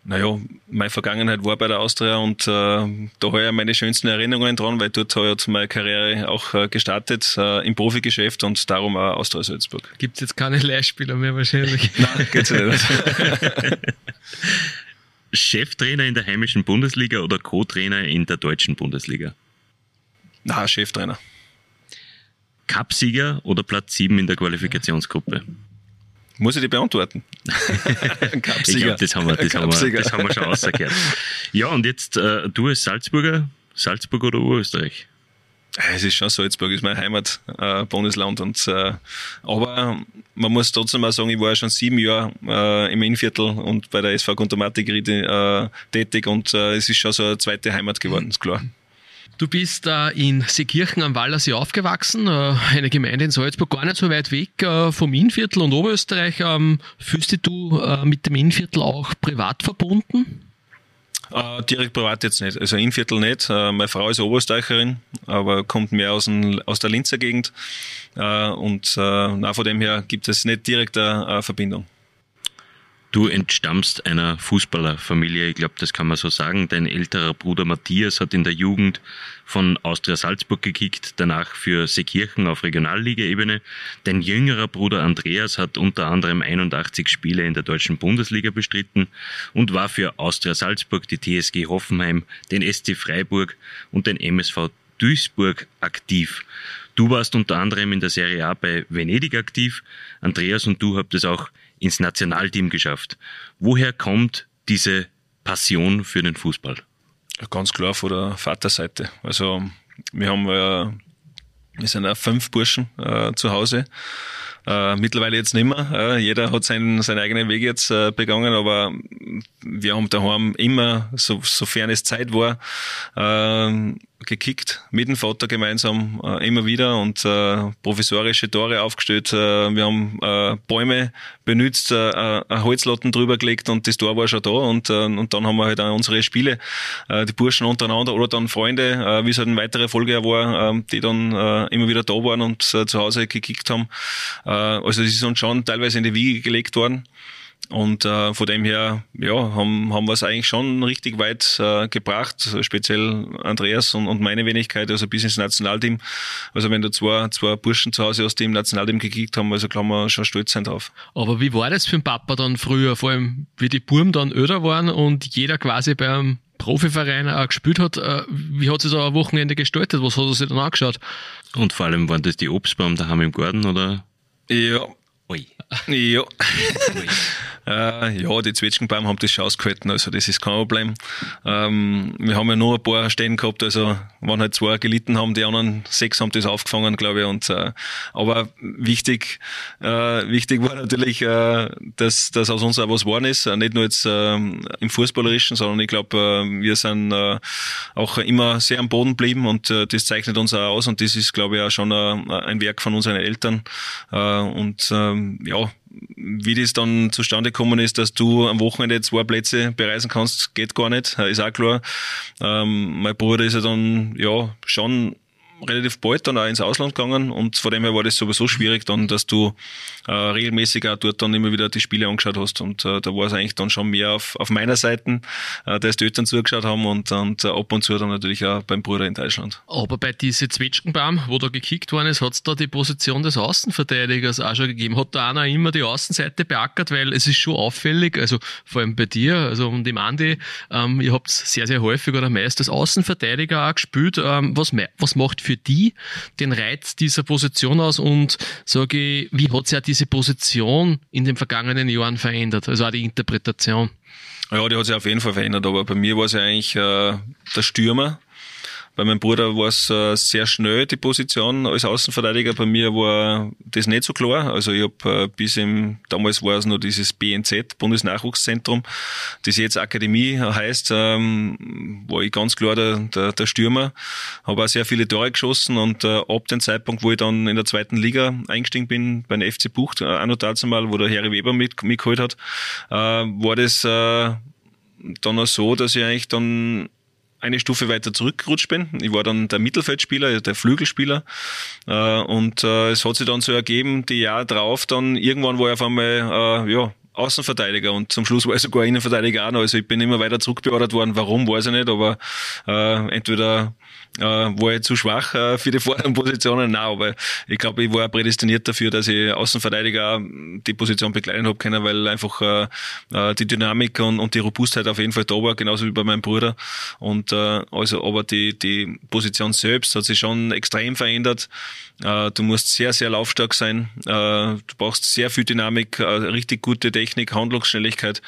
Naja, meine Vergangenheit war bei der Austria und äh, da habe ich meine schönsten Erinnerungen dran, weil dort habe ich meine Karriere auch äh, gestartet äh, im Profigeschäft und darum auch Austria Salzburg. Gibt es jetzt keine Leihspieler mehr wahrscheinlich? *laughs* Nein, geht's nicht. *laughs* Cheftrainer in der heimischen Bundesliga oder Co-Trainer in der deutschen Bundesliga? Na, Cheftrainer. Cupsieger oder Platz 7 in der Qualifikationsgruppe? Muss ich die beantworten? *laughs* ich glaube, das, haben wir, das, haben wir, das haben wir schon ausgekehrt. Ja, und jetzt äh, du als Salzburger, Salzburg oder Urösterreich? Es ist schon Salzburg, ist mein Heimatbundesland. Äh, und, äh, aber man muss trotzdem auch sagen, ich war ja schon sieben Jahre äh, im Innviertel und bei der SV Guntermatik äh, tätig und äh, es ist schon so eine zweite Heimat geworden, ist klar. Du bist in Seekirchen am Wallersee aufgewachsen, äh, eine Gemeinde in Salzburg, gar nicht so weit weg äh, vom Innviertel und Oberösterreich. Ähm, fühlst dich du äh, mit dem Innviertel auch privat verbunden? Direkt privat jetzt nicht. Also Innviertel nicht. Meine Frau ist Oberösterreicherin, aber kommt mehr aus, der Linzer Gegend. und von dem her gibt es nicht direkt eine Verbindung. Du entstammst einer Fußballerfamilie, ich glaube, das kann man so sagen. Dein älterer Bruder Matthias hat in der Jugend von Austria Salzburg gekickt, danach für Seekirchen auf Regionalligaebene. Dein jüngerer Bruder Andreas hat unter anderem 81 Spiele in der deutschen Bundesliga bestritten und war für Austria Salzburg, die TSG Hoffenheim, den SC Freiburg und den MSV Duisburg aktiv. Du warst unter anderem in der Serie A bei Venedig aktiv. Andreas und du habt es auch ins Nationalteam geschafft. Woher kommt diese Passion für den Fußball? Ganz klar von der Vaterseite. Also wir haben äh, wir sind auch fünf Burschen äh, zu Hause. Äh, mittlerweile jetzt nicht mehr. Äh, jeder hat seinen, seinen eigenen Weg jetzt äh, begangen, aber wir haben daheim immer, so, sofern es Zeit war, äh, gekickt mit dem Vater gemeinsam äh, immer wieder und äh, provisorische Tore aufgestellt. Äh, wir haben äh, Bäume benutzt, äh, äh, Holzlatten drüber gelegt und das Tor war schon da und, äh, und dann haben wir halt auch unsere Spiele, äh, die Burschen untereinander oder dann Freunde, äh, wie es halt eine weitere Folge war, äh, die dann äh, immer wieder da waren und äh, zu Hause gekickt haben. Äh, also es ist uns schon teilweise in die Wiege gelegt worden. Und äh, von dem her, ja, haben, haben wir es eigentlich schon richtig weit äh, gebracht, speziell Andreas und, und meine Wenigkeit, also bis ins Nationalteam. Also wenn da zwei, zwei Burschen zu Hause aus dem Nationalteam gekickt haben, also kann man schon stolz sein drauf. Aber wie war das für den Papa dann früher, vor allem wie die Burm dann öder waren und jeder quasi beim Profiverein auch gespielt hat, äh, wie hat sich so ein Wochenende gestaltet? Was hat er sich dann angeschaut? Und vor allem waren das die Obstbaum daheim im Garten, oder? Ja. Ui. Ja. Ui. *laughs* Äh, ja, die Zwetschgenbaum haben das schon ausgehalten, also das ist kein Problem. Ähm, wir haben ja nur ein paar Stellen gehabt, also wenn halt zwei gelitten haben, die anderen sechs haben das aufgefangen, glaube ich. Und, äh, aber wichtig, äh, wichtig war natürlich, äh, dass, dass aus uns auch was geworden ist, nicht nur jetzt äh, im Fußballerischen, sondern ich glaube, äh, wir sind äh, auch immer sehr am Boden geblieben und äh, das zeichnet uns auch aus und das ist, glaube ich, auch schon äh, ein Werk von unseren Eltern. Äh, und ähm, ja, wie das dann zustande gekommen ist, dass du am Wochenende zwei Plätze bereisen kannst, geht gar nicht, ist auch klar. Ähm, mein Bruder ist ja dann ja schon relativ bald dann auch ins Ausland gegangen und von dem her war das sowieso schwierig dann, dass du äh, regelmäßig auch dort dann immer wieder die Spiele angeschaut hast und äh, da war es eigentlich dann schon mehr auf, auf meiner Seite, äh, dass die Eltern zugeschaut haben und, und äh, ab und zu dann natürlich auch beim Bruder in Deutschland. Aber bei diese Zwetschgenbaum, wo da gekickt worden ist, hat es da die Position des Außenverteidigers auch schon gegeben. Hat da einer immer die Außenseite beackert, weil es ist schon auffällig, also vor allem bei dir, also und dem Andi, ähm, ihr habt sehr, sehr häufig oder meist als Außenverteidiger auch gespielt. Ähm, was, was macht für die den Reiz dieser Position aus und sage ich, wie hat sich auch diese Position in den vergangenen Jahren verändert? Also auch die Interpretation. Ja, die hat sich auf jeden Fall verändert, aber bei mir war es ja eigentlich äh, der Stürmer Bei meinem Bruder war es äh, sehr schnell, die Position als Außenverteidiger. Bei mir war das nicht so klar. Also ich habe äh, bis im, damals war es noch dieses BNZ, Bundesnachwuchszentrum, das jetzt Akademie heißt, ähm, war ich ganz klar der, der, der Stürmer. Habe auch sehr viele Tore geschossen und äh, ab dem Zeitpunkt, wo ich dann in der zweiten Liga eingestiegen bin, bei den FC Bucht, äh, auch noch dazu mal, wo der Harry Weber mit, mitgeholt hat, äh, war das äh, dann auch so, dass ich eigentlich dann eine Stufe weiter zurückgerutscht bin. Ich war dann der Mittelfeldspieler, der Flügelspieler. Äh, und äh, es hat sich dann so ergeben, die Jahre drauf, dann irgendwann war ich auf einmal, äh, ja, Außenverteidiger und zum Schluss war ich sogar Innenverteidiger auch noch. Also ich bin immer weiter zurückbeordert worden. Warum, weiß ich nicht, aber äh, entweder äh, war ich zu schwach äh, für die *laughs* vorderen Positionen. Nein, aber ich glaube, ich war prädestiniert dafür, dass ich Außenverteidiger die Position begleiten habe können, weil einfach äh, äh, die Dynamik und, und die Robustheit auf jeden Fall da war, genauso wie bei meinem Bruder. Und äh, also, aber die, die Position selbst hat sich schon extrem verändert. Äh, du musst sehr, sehr laufstark sein. Äh, du brauchst sehr viel Dynamik, äh, richtig gute Technik, Handlungsschnelligkeit.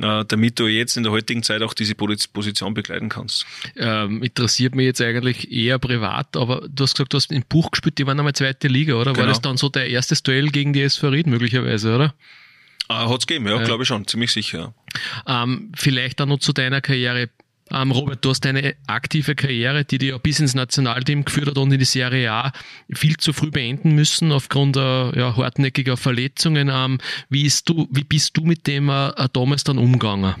Äh, damit du jetzt in der heutigen Zeit auch diese Position begleiten kannst. Ähm, interessiert mich jetzt eigentlich eher privat, aber du hast gesagt, du hast in Buch gespielt, die waren einmal zweite Liga, oder? Genau. War das dann so der erste Duell gegen die SV Ried möglicherweise, oder? Ah, hat's gegeben, ja, äh, glaube ich schon, ziemlich sicher. Ähm, vielleicht auch noch zu deiner Karriere ähm, Robert, du hast eine aktive Karriere, die dir bis ins Nationalteam geführt hat und in die Serie A viel zu früh beenden müssen aufgrund äh, ja, hartnäckiger Verletzungen. Ähm, wie, du, wie bist du mit dem äh, damals dann umgegangen?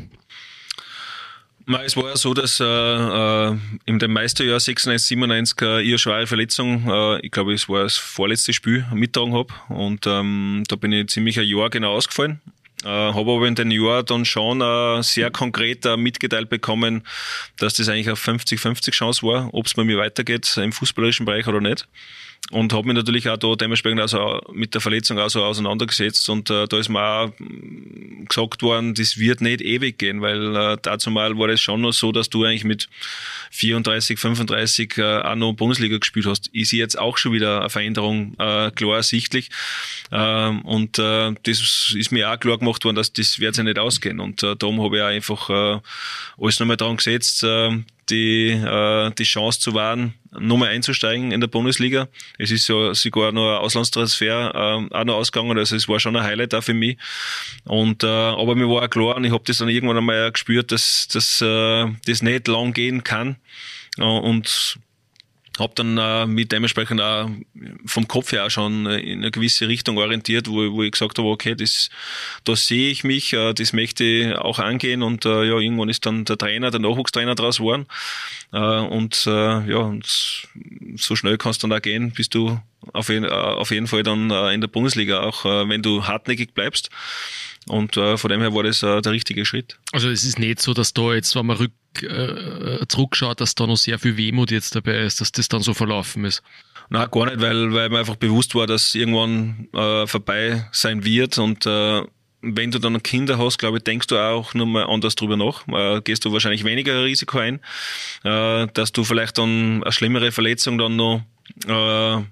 Es war ja so, dass äh, äh in dem Meisterjahr 96, 97 äh, ich eine schwere Verletzung, äh, ich glaube, es war das vorletzte Spiel, mittragen habe. Und ähm, da bin ich ziemlich ein Jahr genau ausgefallen. Äh, habe aber in den Jahren dann schon äh, sehr konkret äh, mitgeteilt bekommen, dass das eigentlich eine 50-50 Chance war, ob es bei mir weitergeht im fußballerischen Bereich oder nicht und habe mich natürlich auch da dementsprechend also mit der Verletzung auch so auseinandergesetzt. Und äh, da ist mir auch mm, gesagt worden, das wird nicht ewig gehen, weil äh, dazu mal war es schon noch so, dass du eigentlich mit 34, 35 äh, auch noch Bundesliga gespielt hast. Ist jetzt auch schon wieder eine Veränderung äh, klar ersichtlich. Äh, und äh, das ist mir auch klar gemacht worden, dass das wird sich nicht ausgehen. Und äh, darum habe ich auch einfach äh, alles nochmal dran gesetzt, äh, die, äh, die Chance zu wahren, nochmal einzusteigen in der Bundesliga. Es ist ja sogar noch ein Auslandstransfer äh, auch noch ausgegangen, also es war schon ein Highlight auch für mich. Und, äh, aber mir war auch klar, und ich habe das dann irgendwann einmal gespürt, dass, dass äh, das nicht lang gehen kann. Äh, und habe dann äh, mit dementsprechend auch vom Kopf her auch schon in eine gewisse Richtung orientiert, wo, wo ich gesagt habe, okay, das, da sehe ich mich, äh, das möchte ich auch angehen und äh, ja, irgendwann ist dann der Trainer, der Nachwuchstrainer draus geworden äh, und äh, ja, und so schnell kannst du dann auch gehen, bis du auf jeden, äh, auf jeden Fall dann äh, in der Bundesliga, auch äh, wenn du hartnäckig bleibst. Und äh, von dem her war das äh, der richtige Schritt. Also es ist nicht so, dass da jetzt, wenn man rück, äh, zurückschaut, dass da noch sehr viel Wehmut jetzt dabei ist, dass das dann so verlaufen ist. Na gar nicht, weil, weil mir einfach bewusst war, dass irgendwann äh, vorbei sein wird und äh, wenn du dann Kinder hast, glaube ich, denkst du auch nochmal anders drüber nach. Äh, gehst du wahrscheinlich weniger Risiko ein, äh, dass du vielleicht dann eine schlimmere Verletzung dann noch äh,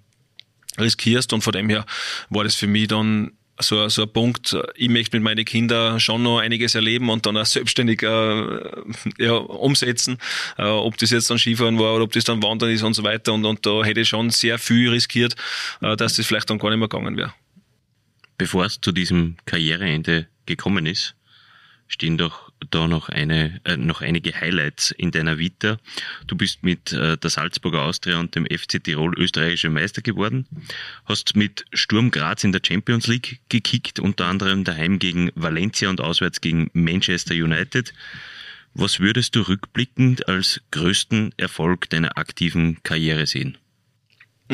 riskierst und von dem her war das für mich dann so, so ein Punkt, ich möchte mit meinen Kindern schon noch einiges erleben und dann auch selbstständig äh, ja, umsetzen, äh, ob das jetzt dann Skifahren war oder ob das dann Wandern ist und so weiter. Und, und da hätte ich schon sehr viel riskiert, äh, dass das vielleicht dann gar nicht mehr gegangen wäre. Bevor es zu diesem Karriereende gekommen ist, stehen doch da noch eine, äh, noch einige Highlights in deiner Vita. Du bist mit äh, der Salzburger Austria und dem FC Tirol österreichischer Meister geworden, hast mit Sturm Graz in der Champions League gekickt, unter anderem daheim gegen Valencia und auswärts gegen Manchester United. Was würdest du rückblickend als größten Erfolg deiner aktiven Karriere sehen?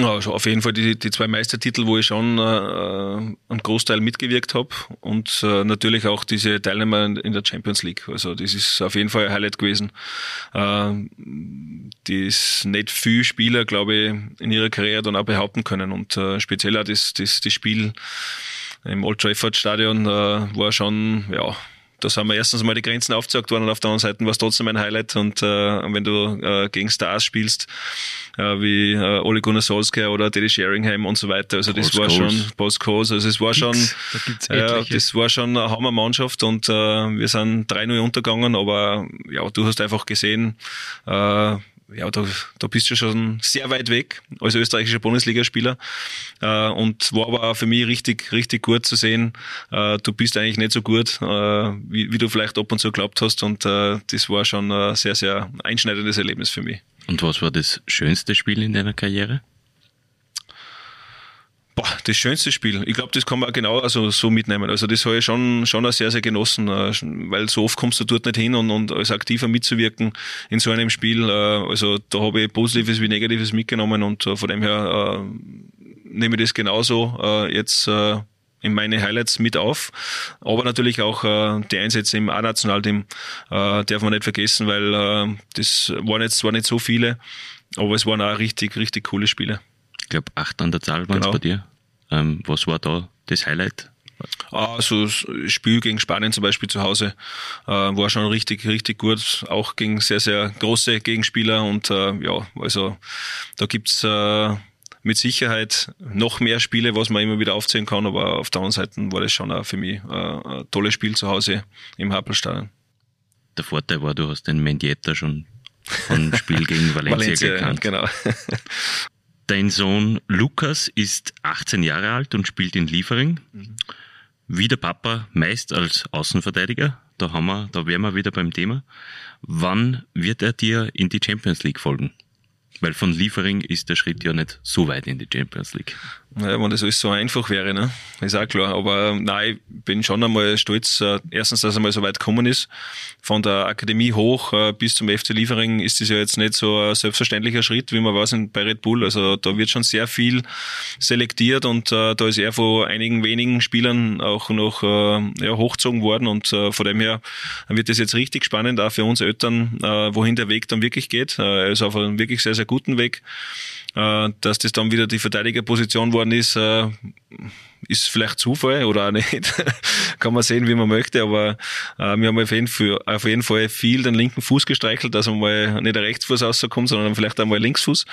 Also auf jeden Fall die, die zwei Meistertitel, wo ich schon äh, einen Großteil mitgewirkt habe und äh, natürlich auch diese Teilnehmer in der Champions League. Also das ist auf jeden Fall ein Highlight gewesen. Äh, ist nicht viel Spieler, glaube ich, in ihrer Karriere dann auch behaupten können und äh, speziell auch das, das, das Spiel im Old Trafford Stadion äh, war schon, ja, da sind wir erstens mal die Grenzen aufgezeigt worden und auf der anderen Seite war es trotzdem ein Highlight. Und äh, wenn du äh, gegen Stars spielst, äh, wie äh, Ole Gunnar Solskjaer oder Teddy Sheringham und so weiter, also das war schon Post also es war schon da das war schon eine Hammermannschaft und äh, wir sind 3-0 untergegangen, aber ja, du hast einfach gesehen, äh, ja, da, da bist du schon sehr weit weg als österreichischer Bundesligaspieler. Äh, und war aber auch für mich richtig, richtig gut zu sehen. Äh, du bist eigentlich nicht so gut, äh, wie, wie du vielleicht ab und zu glaubt hast. Und äh, das war schon ein sehr, sehr einschneidendes Erlebnis für mich. Und was war das schönste Spiel in deiner Karriere? Boah, das schönste Spiel. Ich glaube, das kann man genau also so mitnehmen. Also das habe ich schon, schon auch sehr, sehr genossen, äh, weil so oft kommst du dort nicht hin und, und als Aktiver mitzuwirken in so einem Spiel. Äh, also da habe ich Positives wie Negatives mitgenommen und äh, von dem her nehme ich das genauso jetzt in meine Highlights mit auf. Aber natürlich auch äh, die Einsätze im A-Nationalteam äh, darf man nicht vergessen, weil äh, das waren jetzt zwar nicht so viele, aber es waren auch richtig, richtig coole Spiele. Ich glaube, acht an der Zahl waren es genau. bei dir. Ähm, was war da das Highlight? Also das Spiel gegen Spanien zum Beispiel zu Hause äh, war schon richtig, richtig gut. Auch gegen sehr, sehr große Gegenspieler und äh, ja, also da gibt's äh, mit Sicherheit noch mehr Spiele, was man immer wieder aufzählen kann, aber auf der anderen Seite war das schon auch für mich äh, ein tolles Spiel zu Hause im Happelstadion. Der Vorteil war, du hast den Mendieta schon von Spiel gegen *laughs* Valencia, Valencia gekannt. Genau. *laughs* Dein Sohn Lukas ist 18 Jahre alt und spielt in Liefering. Mhm. Wie der Papa meist als Außenverteidiger. Da haben wir, da wären wir wieder beim Thema. Wann wird er dir in die Champions League folgen? Weil von Liefering ist der Schritt ja nicht so weit in die Champions League. Naja, wenn das alles so einfach wäre, ne? Ist auch klar. Aber ähm, nein, ich bin schon einmal stolz. Äh, erstens, dass er mal so weit gekommen ist. Von der Akademie hoch äh, bis zum FC Liefering ist das ja jetzt nicht so ein selbstverständlicher Schritt, wie man weiß bei Red Bull. Also da wird schon sehr viel selektiert und äh, da ist er von einigen wenigen Spielern auch noch ja, hochgezogen worden und von dem her wird das jetzt richtig spannend, auch für uns Eltern, wohin der Weg dann wirklich geht. Er ist auf einem wirklich sehr, sehr guten Weg. Äh, dass das dann wieder die Verteidigerposition worden ist, äh, ist vielleicht Zufall oder auch nicht. *laughs* Kann man sehen, wie man möchte, aber äh, wir haben auf jeden, Fall, auf jeden Fall viel den linken Fuß gestreichelt, dass man mal nicht der Rechtsfuß rauskommt, sondern vielleicht einmal Linksfuß.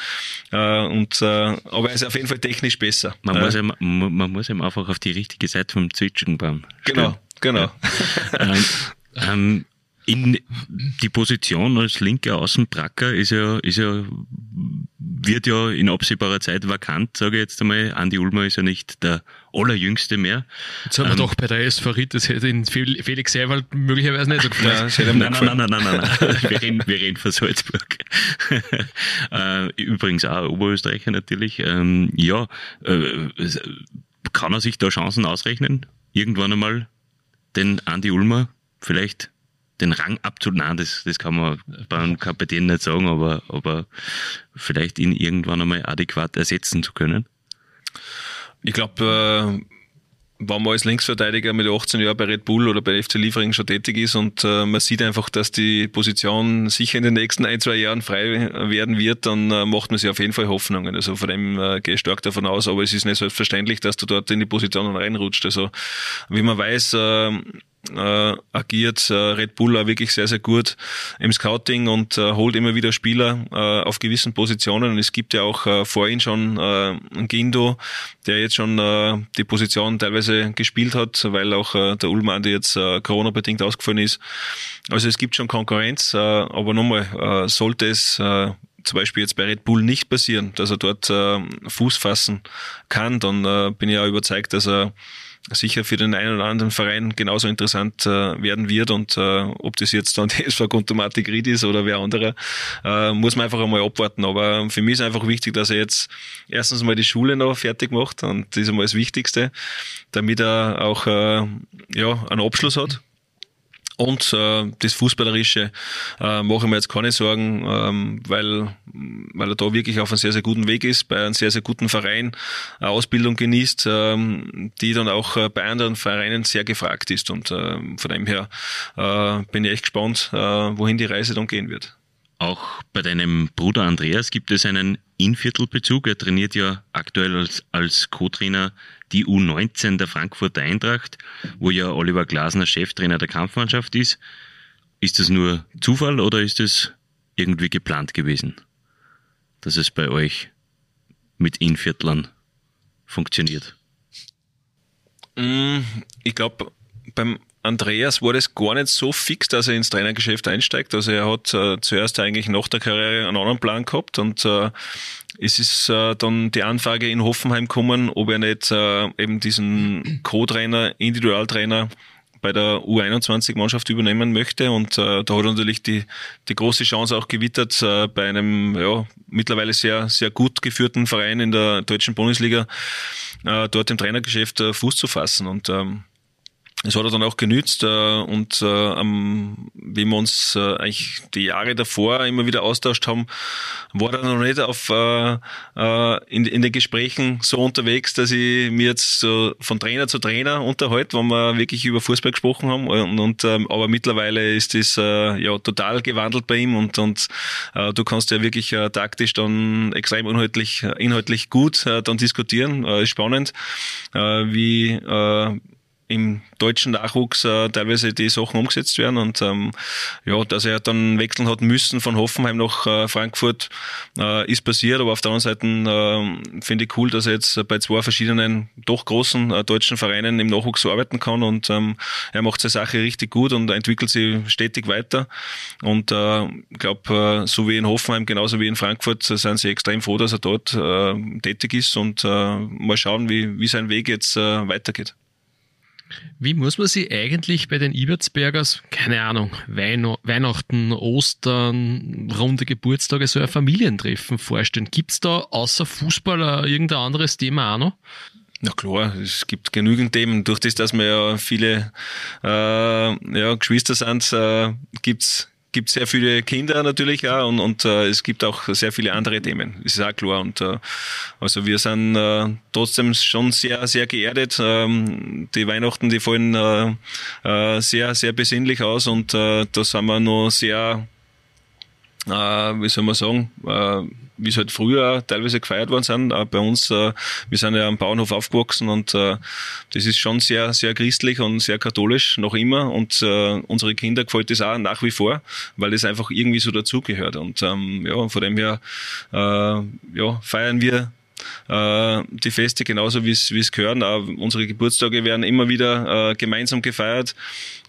und, aber er ist auf jeden Fall technisch besser. Man, muss, ihm, man muss ihm einfach auf die richtige Seite vom Zwitschgenbaum Genau, genau. Ja. *laughs* ähm, in die Position als linker Außenbracker ist ja, ist ja, wird ja in absehbarer Zeit vakant, sage ich jetzt einmal. Andi Ulmer ist ja nicht der allerjüngste mehr. Jetzt haben wir ähm, doch bei der SV Ried, das hätte ihn Felix Seiwald möglicherweise nicht so gefallen. Ja, nein, nein, nein, nein, nein, *laughs* nein, Wir reden, wir reden von Salzburg. *laughs* Äh, übrigens auch Oberösterreicher natürlich. Ähm, ja, äh, kann er sich da Chancen ausrechnen? Irgendwann einmal den Andi Ulmer vielleicht den Rang abzunehmen, das, das kann man beim Kapitän nicht sagen, aber, aber vielleicht ihn irgendwann einmal adäquat ersetzen zu können? Ich glaube, äh, wenn man als Linksverteidiger mit 18 Jahren bei Red Bull oder bei FC Liefering schon tätig ist und äh, man sieht einfach, dass die Position sicher in den nächsten ein, zwei Jahren frei werden wird, dann äh, macht man sich auf jeden Fall Hoffnungen. Also von dem äh, gehe ich stark davon aus, aber es ist nicht selbstverständlich, dass du dort in die Position reinrutscht. Also wie man weiß, äh, äh, agiert äh, Red Bull auch wirklich sehr, sehr gut im Scouting und äh, holt immer wieder Spieler äh, auf gewissen Positionen. Und es gibt ja auch äh, vor ihm schon äh, Gindo, der jetzt schon äh, die Position teilweise gespielt hat, weil auch äh, der Ulmer jetzt äh, Corona-bedingt ausgefallen ist. Also es gibt schon Konkurrenz, äh, aber nochmal, äh, sollte es äh, zum Beispiel jetzt bei Red Bull nicht passieren, dass er dort äh, Fuß fassen kann, dann äh, bin ich auch überzeugt, dass er sicher für den einen oder anderen Verein genauso interessant äh, werden wird. Und äh, ob das jetzt dann *laughs* die SV Kontomatik Ried ist oder wer anderer, äh, muss man einfach einmal abwarten. Aber für mich ist einfach wichtig, dass er jetzt erstens mal die Schule noch fertig macht. Und das ist einmal das Wichtigste, damit er auch äh, ja, einen Abschluss hat und äh, das Fußballerische äh, mache ich mir jetzt keine Sorgen, ähm, weil, weil er da wirklich auf einem sehr, sehr guten Weg ist, bei einem sehr, sehr guten Verein eine Ausbildung genießt, ähm, die dann auch äh, bei anderen Vereinen sehr gefragt ist. Und äh, von dem her äh, bin ich echt gespannt, äh, wohin die Reise dann gehen wird. Auch bei deinem Bruder Andreas gibt es einen Inviertelbezug. Er trainiert ja aktuell als, als Co-Trainer die U19 der Frankfurter Eintracht, wo ja Oliver Glasner Cheftrainer der Kampfmannschaft ist. Ist das nur Zufall oder ist es irgendwie geplant gewesen, dass es bei euch mit Inviertlern funktioniert? Mm, ich glaube, beim Andreas war das gar nicht so fix, dass er ins Trainergeschäft einsteigt. Also er hat äh, zuerst eigentlich nach der Karriere einen anderen Plan gehabt und äh, es ist äh, dann die Anfrage in Hoffenheim gekommen, ob er nicht äh, eben diesen Co-Trainer, Individualtrainer bei der U21-Mannschaft übernehmen möchte. Und äh, da hat er natürlich die, die große Chance auch gewittert, äh, bei einem ja, mittlerweile sehr, sehr gut geführten Verein in der deutschen Bundesliga äh, dort im Trainergeschäft äh, Fuß zu fassen. Und ähm, das hat er dann auch genützt äh, und äh, ähm, wie wir uns äh, eigentlich die Jahre davor immer wieder austauscht haben, war er noch nicht auf äh, äh, in, in den Gesprächen so unterwegs, dass ich mir jetzt so von Trainer zu Trainer unterhalte, wenn wir wirklich über Fußball gesprochen haben. Und, und ähm, aber mittlerweile ist das äh, ja total gewandelt bei ihm und und äh, du kannst ja wirklich äh, taktisch dann extrem inhaltlich inhaltlich gut äh, dann diskutieren. Äh, ist spannend, äh, wie äh, im deutschen Nachwuchs äh, teilweise die Sachen umgesetzt werden und ähm, ja, dass er dann wechseln hat müssen von Hoffenheim nach äh, Frankfurt äh, ist passiert, aber auf der anderen Seite äh, finde ich cool, dass er jetzt bei zwei verschiedenen doch großen äh, deutschen Vereinen im Nachwuchs arbeiten kann und ähm, er macht seine Sache richtig gut und entwickelt sie stetig weiter und äh, glaube, äh, so wie in Hoffenheim genauso wie in Frankfurt sind sie extrem froh, dass er dort äh, tätig ist und äh, mal schauen, wie, wie sein Weg jetzt äh, weitergeht. Wie muss man sich eigentlich bei den Ibertsbergers, keine Ahnung, Weihnachten, Ostern, runde Geburtstage, so ein Familientreffen vorstellen? Gibt es da außer Fußball irgendein anderes Thema auch noch? Na klar, es gibt genügend Themen. Durch das, dass wir ja viele äh, ja, Geschwister sind, äh, gibt's gibt sehr viele Kinder natürlich auch und, und äh, es gibt auch sehr viele andere Themen, ist auch klar. Und äh, also wir sind äh, trotzdem schon sehr, sehr geerdet. Ähm, die Weihnachten, die fallen äh, äh, sehr, sehr besinnlich aus und äh, da sind wir noch sehr, äh, wie soll man sagen, äh, wie es halt früher teilweise gefeiert worden sind. Auch bei uns, äh, wir sind ja am Bauernhof aufgewachsen und äh, das ist schon sehr, sehr christlich und sehr katholisch noch immer. Und äh, unsere Kinder gefällt das auch nach wie vor, weil das einfach irgendwie so dazugehört. Und ähm, ja, von dem her äh, ja, feiern wir die Feste genauso wie es wie es gehören. Auch unsere Geburtstage werden immer wieder äh, gemeinsam gefeiert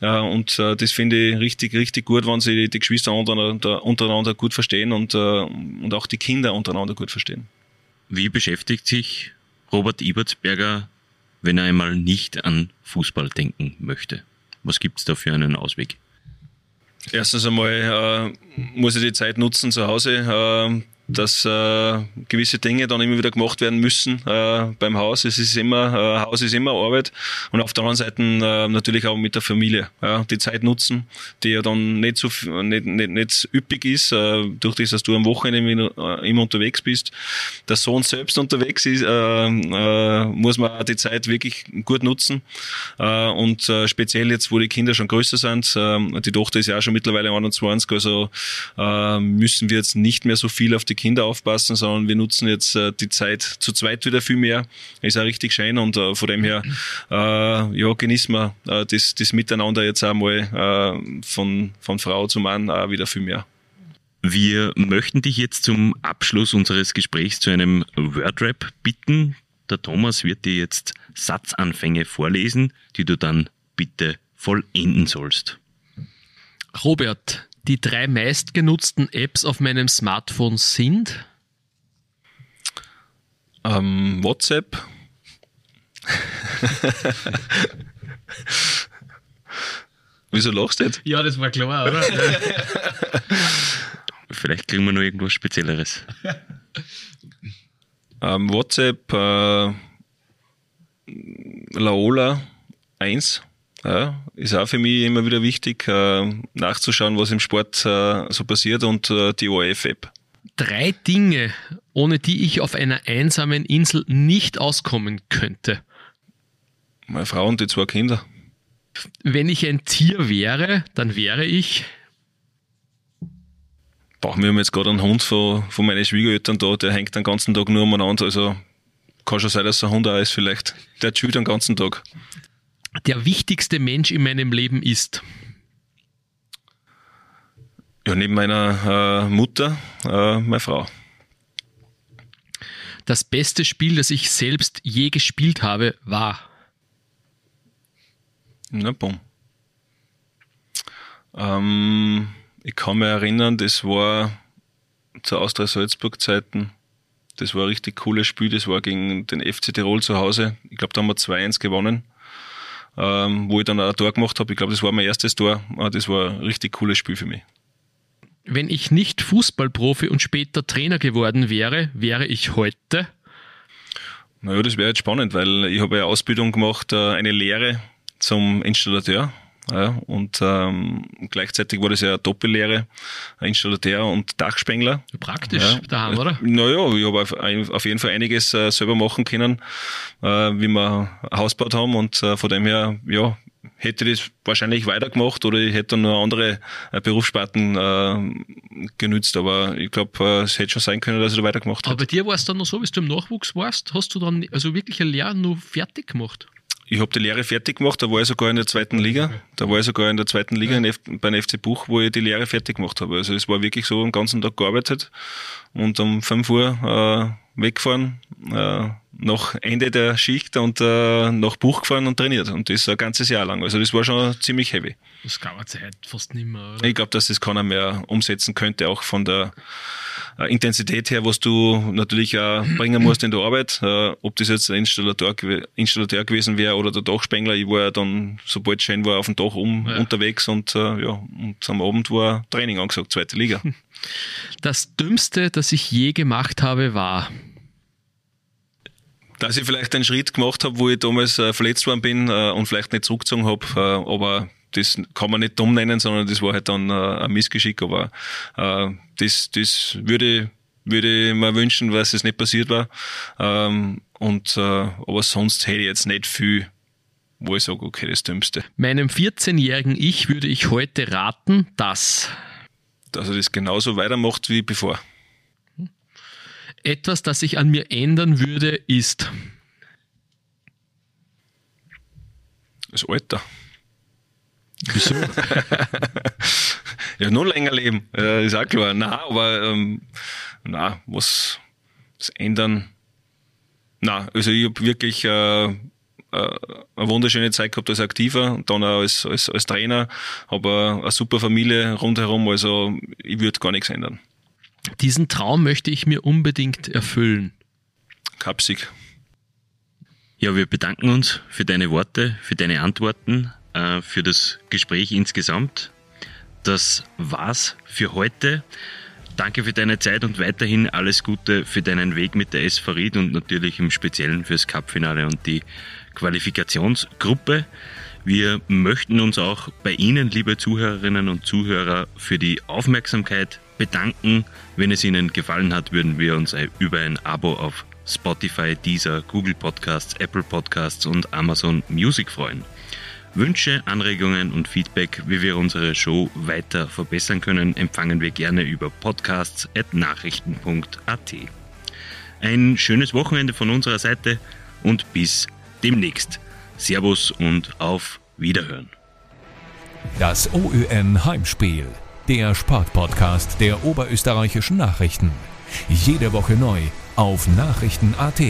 äh, und äh, das finde ich richtig richtig gut, wenn sie die Geschwister untereinander, untereinander gut verstehen und äh, und auch die Kinder untereinander gut verstehen. Wie beschäftigt sich Robert Ibertsberger, wenn er einmal nicht an Fußball denken möchte? Was gibt es da für einen Ausweg? Erstens einmal äh, muss ich die Zeit nutzen zu Hause. Äh, dass äh, gewisse Dinge dann immer wieder gemacht werden müssen äh, beim Haus. Es ist immer, äh, Haus ist immer Arbeit und auf der anderen Seite äh, natürlich auch mit der Familie. Ja, die Zeit nutzen, die ja dann nicht so nicht, nicht, nicht üppig ist, äh, durch das, dass du am Wochenende äh, immer unterwegs bist. Der Sohn selbst unterwegs ist, äh, äh, muss man die Zeit wirklich gut nutzen. Äh, und äh, speziell jetzt, wo die Kinder schon größer sind, äh, die Tochter ist ja auch schon mittlerweile 21, also äh, müssen wir jetzt nicht mehr so viel auf die Kinder aufpassen, sondern wir nutzen jetzt äh, die Zeit zu zweit wieder viel mehr. Ist auch richtig schön und äh, von dem her, äh, ja, genießen wir äh, das, das Miteinander jetzt einmal äh, von, von Frau zu Mann auch wieder viel mehr. Wir möchten dich jetzt zum Abschluss unseres Gesprächs zu einem Wordrap bitten. Der Thomas wird dir jetzt Satzanfänge vorlesen, die du dann bitte vollenden sollst. Robert, die drei meistgenutzten Apps auf meinem Smartphone sind? Ähm, WhatsApp. *laughs* Wieso lachst du jetzt? Ja, das war klar, oder? *laughs* Vielleicht kriegen wir noch irgendwas Spezielleres. *laughs* Ähm, WhatsApp, äh, Laola 1. Ja, ist auch für mich immer wieder wichtig, äh, nachzuschauen, was im Sport äh, so passiert und äh, die ORF-App. Drei Dinge, ohne die ich auf einer einsamen Insel nicht auskommen könnte. Meine Frau und die zwei Kinder. Wenn ich ein Tier wäre, dann wäre ich. Boah, wir haben jetzt gerade einen Hund von, von meinen Schwiegereltern da, der hängt den ganzen Tag nur umeinander. Also kann schon sein, dass er ein Hund auch ist vielleicht. Der chillt den ganzen Tag der wichtigste Mensch in meinem Leben ist? Ja, neben meiner äh, Mutter, äh, meine Frau. Das beste Spiel, das ich selbst je gespielt habe, war. Na, bumm. Ähm, ich kann mich erinnern, das war zur Austria Salzburg Zeiten. Das war ein richtig cooles Spiel. Das war gegen den FC Tirol zu Hause. Ich glaube, da haben wir 2-1 gewonnen. Ähm, wo ich dann auch ein Tor gemacht habe. Ich glaube, das war mein erstes Tor. Ah, das war ein richtig cooles Spiel für mich. Wenn ich nicht Fußballprofi und später Trainer geworden wäre, wäre ich heute? Naja, das wäre jetzt spannend, weil ich habe eine Ausbildung gemacht, äh, eine Lehre zum Installateur ja, und ähm, gleichzeitig war das ja Doppellehre, Installateur und Dachspengler. Praktisch ja. daheim, oder? Naja, ich habe auf, auf, jeden Fall einiges äh, selber machen können, äh, wie wir ein Haus gebaut haben und äh, von dem her, ja, hätte ich das wahrscheinlich weitergemacht oder ich hätte dann noch andere äh, Berufssparten äh, genützt, aber ich glaube, äh, es hätte schon sein können, dass ich da weitergemacht hätte. Aber bei dir war es dann noch so, wie du im Nachwuchs warst, hast du dann also wirklich eine Lehre nur fertig gemacht? Ich habe die Lehre fertig gemacht, da war ich sogar in der zweiten Liga. Da war ich sogar in der zweiten Liga ja. beim FC Buch, wo ich die Lehre fertig gemacht habe. Also es war wirklich so, den ganzen Tag gearbeitet und um 5 Uhr äh, weggefahren, äh, nach Ende der Schicht und äh, nach Buch gefahren und trainiert. Und das ein ganzes Jahr lang. Also das war schon ziemlich heavy. Das kann man Zeit fast nicht mehr, oder? Ich glaube, dass das keiner mehr umsetzen könnte, auch von der äh, Intensität her, was du natürlich auch bringen musst in der Arbeit. Äh, ob das jetzt ein Installateur, Installateur gewesen wäre oder der Dachspengler, ich war ja dann, sobald es schön war, auf dem Dach um, ja. unterwegs und äh, ja, und am Abend war Training angesagt, zweite Liga. Das Dümmste, das ich je gemacht habe, war dass ich vielleicht einen Schritt gemacht habe, wo ich damals äh, verletzt worden bin äh, und vielleicht nicht zurückgezogen habe, äh, aber das kann man nicht dumm nennen, sondern das war halt dann äh, ein Missgeschick. Aber äh, das, das würde, würde ich mir wünschen, dass es nicht passiert war. Ähm, und, äh, aber sonst hätte ich jetzt nicht viel, wo ich sage, okay, das Dümmste. Meinem 14-jährigen Ich würde ich heute raten, dass. Dass er das genauso weitermacht wie bevor. Etwas, das sich an mir ändern würde, ist. Das Alter. Wieso? *laughs* ja, nur länger leben, äh, ist auch klar. Na, aber ähm, na, was, was ändern? Na, also ich habe wirklich äh, äh, eine wunderschöne Zeit gehabt als Aktiver und dann auch als, als, als Trainer. Habe eine super Familie rundherum, also ich würde gar nichts ändern. Diesen Traum möchte ich mir unbedingt erfüllen. Kapsig. Ja, wir bedanken uns für deine Worte, für deine Antworten äh, für das Gespräch insgesamt. Das war's für heute. Danke für deine Zeit und weiterhin alles Gute für deinen Weg mit der SV Ried und natürlich im Speziellen fürs Cupfinale und die Qualifikationsgruppe. Wir möchten uns auch bei Ihnen, liebe Zuhörerinnen und Zuhörer, für die Aufmerksamkeit bedanken. Wenn es Ihnen gefallen hat, würden wir uns über ein Abo auf Spotify, Deezer, Google Podcasts, Apple Podcasts und Amazon Music freuen. Wünsche, Anregungen und Feedback, wie wir unsere Show weiter verbessern können, empfangen wir gerne über podcasts.nachrichten.at. Ein schönes Wochenende von unserer Seite und bis demnächst. Servus und auf Wiederhören. Das OÜN Heimspiel, der Sportpodcast der oberösterreichischen Nachrichten. Jede Woche neu auf Nachrichten.at.